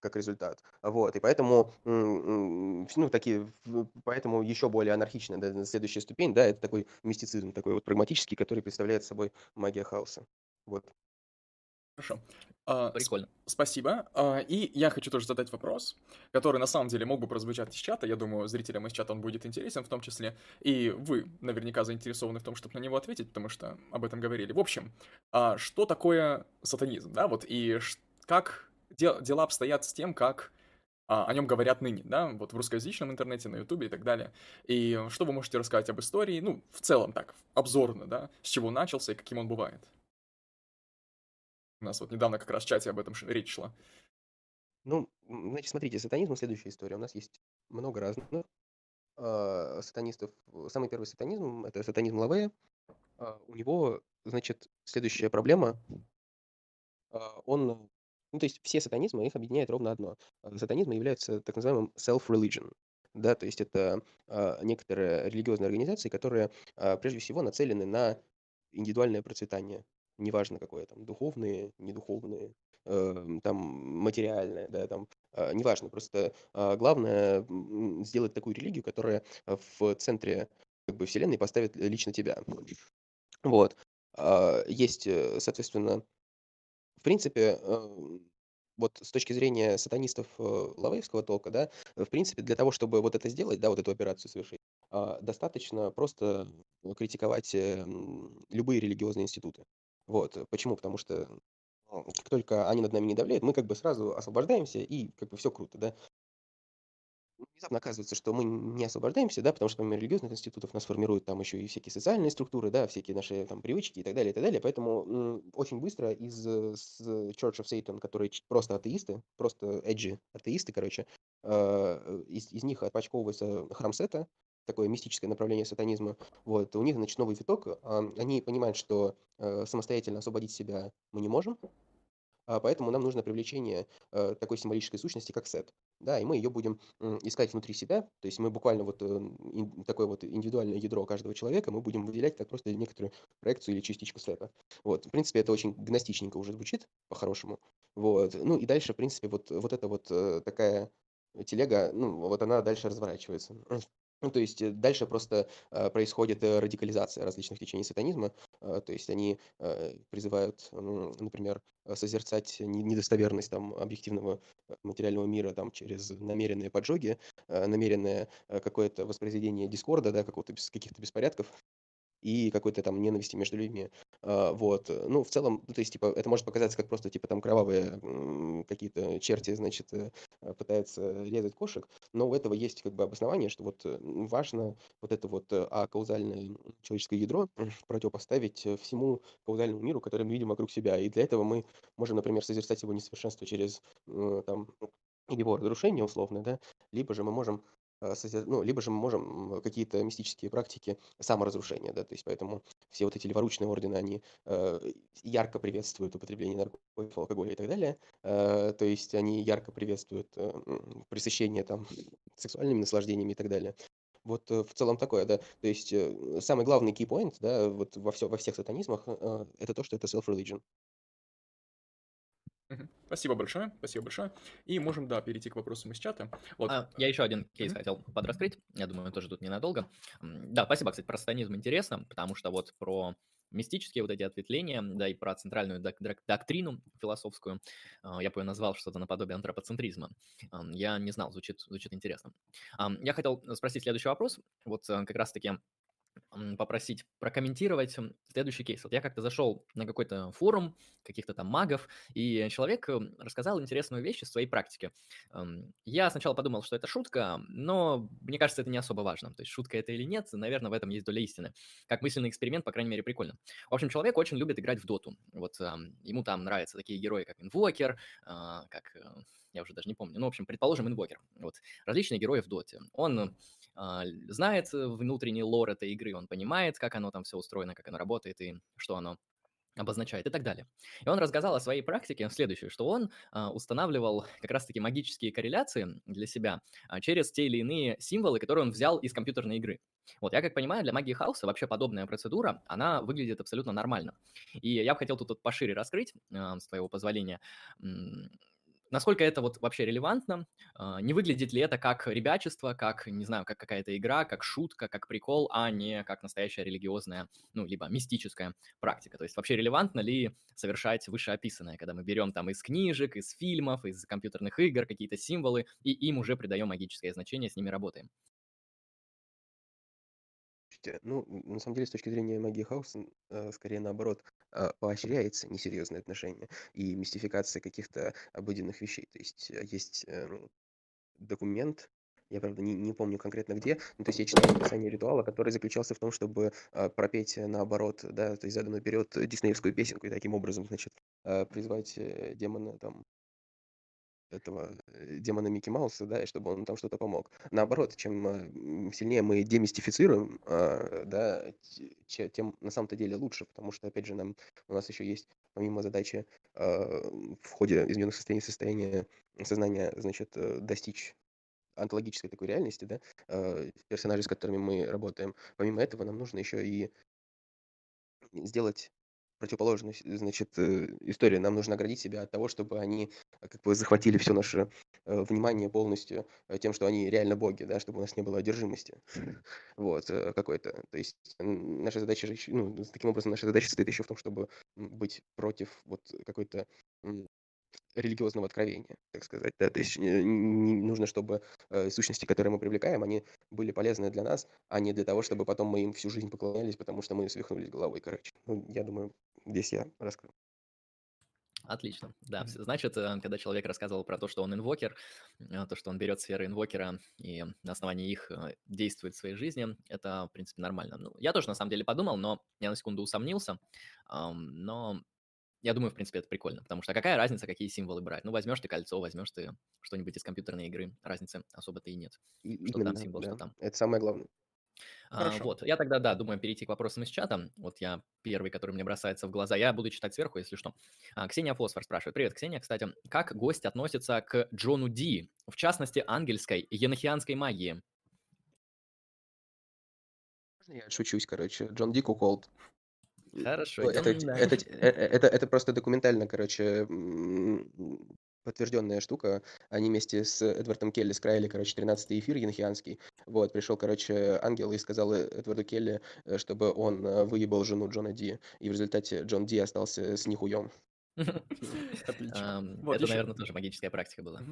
как результат. Вот, и поэтому, ну, такие, поэтому еще более анархичная да, следующая ступень, да, это такой мистицизм, такой вот прагматический, который представляет собой магия хаоса. Вот. Хорошо. А, Прикольно. Спасибо. А, и я хочу тоже задать вопрос, который на самом деле мог бы прозвучать из чата. Я думаю, зрителям из чата он будет интересен в том числе. И вы наверняка заинтересованы в том, чтобы на него ответить, потому что об этом говорили. В общем, а, что такое сатанизм, да, вот, и как дела обстоят с тем, как о нем говорят ныне, да, вот в русскоязычном интернете, на ютубе и так далее. И что вы можете рассказать об истории, ну, в целом так, обзорно, да, с чего начался и каким он бывает? У нас вот недавно как раз в чате об этом речь шла. Ну, значит, смотрите, сатанизм следующая история. У нас есть много разных э, сатанистов. Самый первый сатанизм – это сатанизм Лавея. Э, у него, значит, следующая проблема. Э, он, ну, то есть все сатанизмы, их объединяет ровно одно. Сатанизм является так называемым self-religion. Да, то есть это э, некоторые религиозные организации, которые э, прежде всего нацелены на индивидуальное процветание неважно какое там, духовные, недуховные, э, там, материальное, да, там, э, неважно, просто э, главное сделать такую религию, которая в центре как бы, вселенной поставит лично тебя. Вот. Э, есть, соответственно, в принципе, э, вот с точки зрения сатанистов э, лавеевского толка, да, в принципе, для того, чтобы вот это сделать, да, вот эту операцию совершить, достаточно просто критиковать э, любые религиозные институты. Вот. Э, почему? Потому что как только они над нами не давляют, мы как бы сразу освобождаемся, и как бы все круто, да. Внезапно оказывается, что мы не освобождаемся, да, потому что помимо религиозных институтов нас формируют там еще и всякие социальные структуры, да, всякие наши там привычки и так далее, и так далее. Поэтому очень быстро из э, с Church of Satan, которые просто атеисты, просто эджи атеисты, короче, э, из, из них отпочковывается храм Сета, такое мистическое направление сатанизма, вот, у них, значит, новый виток, они понимают, что э, самостоятельно освободить себя мы не можем, а поэтому нам нужно привлечение э, такой символической сущности, как сет, да, и мы ее будем искать внутри себя, то есть мы буквально вот э, такое вот индивидуальное ядро каждого человека мы будем выделять как просто некоторую проекцию или частичку сета. Вот, в принципе, это очень гностичненько уже звучит, по-хорошему, вот, ну и дальше, в принципе, вот, вот эта вот такая телега, ну, вот она дальше разворачивается. Ну, то есть э, дальше просто э, происходит э, радикализация различных течений сатанизма. Э, то есть они э, призывают, м, например, созерцать не- недостоверность там объективного э, материального мира там через намеренные поджоги, э, намеренное какое-то воспроизведение дискорда, да, какого-то каких-то беспорядков и какой-то там ненависти между людьми. А, вот. э, Ну, в целом, то есть, типа, это может показаться как просто, типа, там кровавые какие-то черти, значит, э, э, пытаются резать кошек, но у этого есть как бы обоснование, что вот э, важно вот это вот э, акаузальное человеческое ядро противопоставить всему каузальному миру, который мы видим вокруг себя. И для этого мы можем, например, созерцать его несовершенство через там его разрушение условно, да, либо же мы можем ну, либо же мы можем какие-то мистические практики саморазрушения, да, то есть поэтому все вот эти леворучные ордены, они э, ярко приветствуют употребление наркотиков, алкоголя и так далее, Э, то есть они ярко приветствуют э, пресыщение там сексуальными наслаждениями и так далее. Вот э, в целом такое, да, то есть э, самый главный key point, да, вот во, все, во всех сатанизмах, э, это то, что это self-religion. Спасибо большое, спасибо большое. И можем, да, перейти к вопросам из чата. Вот. А, я еще один кейс Мгм. хотел подраскрыть. Я думаю, тоже тут ненадолго. Да, спасибо, кстати, про сатанизм интересно, потому что вот про мистические вот эти ответвления, да, и про центральную док- драк- доктрину философскую, а, я бы ее назвал что-то наподобие антропоцентризма. Я не знал, звучит, звучит интересно. Я хотел спросить следующий вопрос. Вот э, как раз-таки попросить прокомментировать следующий кейс. Вот я как-то зашел на какой-то форум каких-то там магов, и человек рассказал интересную вещь из своей практики. Эм, Я сначала подумал, что это шутка, но мне кажется, это не особо важно. То есть шутка это или нет, наверное, в этом есть доля истины. Как мысленный эксперимент, по крайней мере, прикольно. В общем, человек очень любит играть в доту. Вот ему там нравятся такие герои, как Инвокер, а, как... э, Я уже даже не помню. Ну, в общем, предположим, инвокер. Вот. Различные герои в доте. Он л- знает э, внутренний лор этой игры, он понимает, как оно там все устроено, как оно работает и что оно обозначает и так далее. И он рассказал о своей практике следующую, что он а, устанавливал как раз-таки магические корреляции для себя а, через те или иные символы, которые он взял из компьютерной игры. Вот, я как понимаю, для магии хаоса вообще подобная процедура, она выглядит абсолютно нормально. И я бы хотел тут вот пошире раскрыть, а, с твоего позволения, насколько это вот вообще релевантно, а, не выглядит ли это как ребячество, как, не знаю, как какая-то игра, как шутка, как прикол, а не как настоящая религиозная, ну, либо мистическая практика. То есть вообще релевантно ли совершать вышеописанное, когда мы берем там из книжек, из фильмов, из компьютерных игр какие-то символы, и им уже придаем магическое значение, с ними работаем. Слушайте, ну, на самом деле, с точки зрения магии хаоса, э, скорее наоборот, а, поощряется несерьезное отношение и мистификация каких-то обыденных вещей. То есть э, есть эм, документ, я, правда, не, не помню конкретно где, ну, то есть я читал описание ритуала, который заключался в том, чтобы пропеть э, наоборот, да, то есть заданную вперед диснеевскую песенку и таким образом, значит, призвать э, демона там этого э, демона Микки Мауса, да, и чтобы он там что-то помог. Наоборот, чем м, сильнее мы демистифицируем, а, да, тем на самом-то деле лучше, потому что, опять же, нам, у нас еще есть, помимо задачи а, в ходе измененных состояний состояния сознания, значит, э, достичь онтологической такой реальности, да, персонажей, с которыми мы работаем. Помимо этого, нам нужно еще и сделать противоположную, с- значит, э, историю. Нам нужно оградить себя от того, чтобы они э, как бы захватили все наше э, внимание полностью тем, что они реально боги, да, чтобы у нас не было одержимости, вот, какой-то. То есть наша задача ну, таким образом, наша задача состоит еще в том, чтобы быть против вот какой-то религиозного откровения, так сказать, да, то есть э, не нужно, чтобы э, сущности, которые мы привлекаем, они были полезны для нас, а не для того, чтобы потом мы им всю жизнь поклонялись, потому что мы свихнулись головой, короче. Ну, я думаю, здесь я раскрыл. Отлично. Да, значит, э, когда человек рассказывал про то, что он инвокер, э, то, что он берет сферы инвокера и на основании их действует в своей жизни, это, в принципе, нормально. Ну, я тоже, на самом деле, подумал, но я на секунду усомнился. Но я думаю, в принципе, это прикольно, потому что какая разница, какие символы брать? Ну, возьмешь ты кольцо, возьмешь ты что-нибудь из компьютерной игры, разницы особо-то и нет. И- Что там символ, что там. это самое главное. А, Хорошо. вот, я тогда, да, думаю перейти к вопросам из чата. Вот я первый, который мне бросается в глаза. Я буду читать сверху, если что. А, Ксения Фосфор спрашивает. Привет, Ксения. Кстати, как гость относится к Джону Ди, в частности, ангельской енохианской магии? Я отшучусь, короче? Джон Ди Куколд. Хорошо, это, это, э- э- это, это просто документально, короче, подтвержденная штука. Они вместе с Эдвардом Келли скраили, короче, 13-й эфир енохианский. Вот, пришел, короче, ангел и сказал Эдварду Келли, э, чтобы он э, выебал жену Джона Ди. И в результате Джон Ди остался с нихуем. Отлично. Это, наверное, тоже магическая практика была.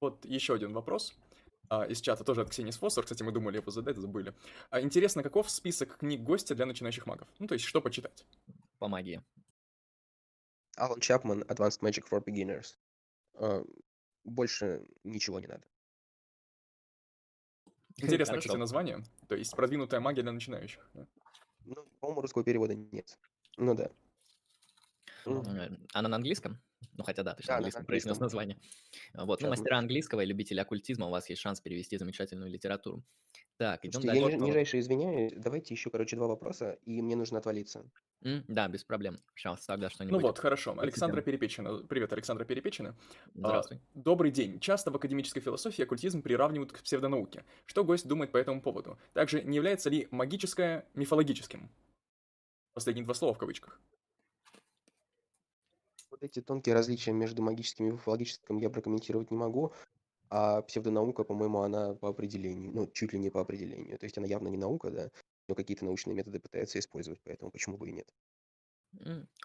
Вот еще один вопрос. А, из чата тоже от Ксении Сфосфор. Кстати, мы думали его задать, забыли. А, интересно, каков список книг гостя для начинающих магов? Ну, то есть, что почитать? По магии. Алан Чапман, Advanced Magic for Beginners. Э, Больше ничего не надо. Интересно, Хорошо. кстати, название. То есть, продвинутая магия для начинающих. да. Ну, по-моему, русского перевода нет. Ну да. Э, Она на английском? Ну, хотя да, ты же Да, на английском произнес название. Вот, ну, мастера английского и любители оккультизма, у вас есть шанс перевести замечательную литературу. Так, идем Слушайте, я дальше. ниж- нижайше извиняюсь. Давайте еще, короче, два вопроса, и мне нужно отвалиться. М, Да, без проблем. Сейчас тогда Ну что-нибудь. вот, хорошо. Александра Перепечина. Привет, Александра Перепечина. А, Здравствуй. Добрый день. Часто в академической философии оккультизм приравнивают к псевдонауке. Что гость думает по этому поводу? Также, не является ли магическое мифологическим? Последние два слова в кавычках. Вот эти тонкие различия между магическим и мифологическим я прокомментировать не могу, а псевдонаука, по-моему, она по определению, ну, чуть ли не по определению. То есть она явно не наука, да, но какие-то научные методы пытается использовать, поэтому почему бы и нет.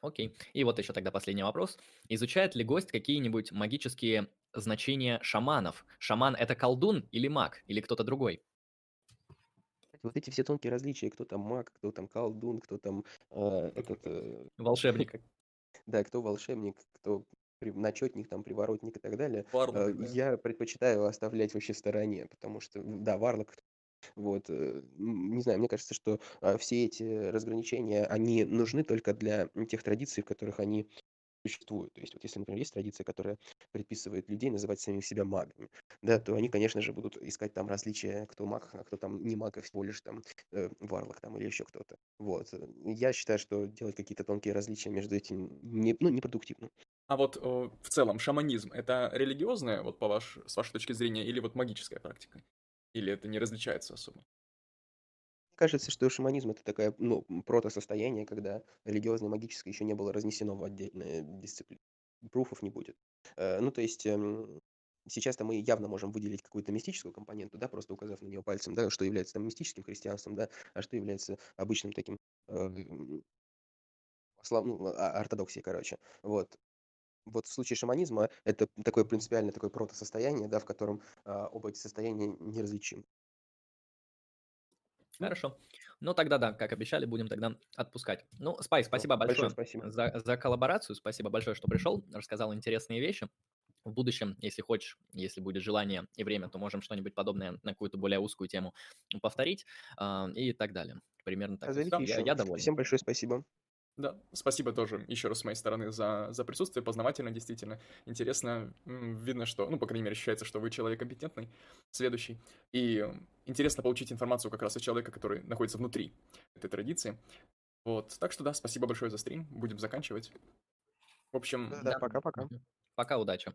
Окей. И вот еще тогда последний вопрос. Изучает ли гость какие-нибудь магические значения шаманов? Шаман это колдун или маг? Или кто-то другой? Вот эти все тонкие различия, кто там маг, кто там колдун, кто там э, этот, э, Волшебник. Да, кто волшебник, кто начетник, там, приворотник и так далее. Варлок, Э, да. Я предпочитаю оставлять вообще в стороне, потому что, да, Варлок, вот, э, не знаю, мне кажется, что а, все эти разграничения, они нужны только для тех традиций, в которых они существуют. То есть вот если, например, есть традиция, которая предписывает людей называть самих себя магами, да, то они, конечно же, будут искать там различия, кто маг, а кто там не маг, а всего лишь там э, Варлок там или еще кто-то. Вот. Я считаю, что делать какие-то тонкие различия между этим не, ну, непродуктивно. А вот э, в целом шаманизм это религиозная, вот по ваш, с вашей точки зрения, или вот магическая практика? Или это не различается особо? Кажется, что шаманизм это такая, ну, протосостояние, когда религиозное магическое еще не было разнесено в отдельные дисциплины. Пруфов не будет. Э, Ну, то есть эм, сейчас-то мы явно можем выделить какую-то мистическую компоненту, да, просто указав на нее пальцем, да, что является там мистическим христианством, да, а что является обычным таким э, слав- ну, а- ортодоксией, короче. Вот. Вот в случае шаманизма это такое принципиальное такое протосостояние, да, в котором а, оба эти состояния неразличимы. Хорошо. Ну тогда да, как обещали, будем тогда отпускать. Ну, Спай, спасибо большое большое, спасибо. За, за коллаборацию, спасибо большое, что пришел, рассказал интересные вещи. В будущем, если хочешь, если будет желание и время, то можем что-нибудь подобное на какую-то более узкую тему повторить а, и так далее. Примерно так. Позовите Я, я доволен. Всем большое спасибо. Да, спасибо тоже еще раз с моей стороны за, за присутствие, познавательно, действительно, интересно, видно, что, ну, по крайней мере, ощущается, что вы человек компетентный, следующий, и интересно получить информацию как раз от человека, который находится внутри этой традиции, вот, так что да, спасибо большое за стрим, будем заканчивать, в общем, Да, пока-пока. Мгм. Пока, удачи.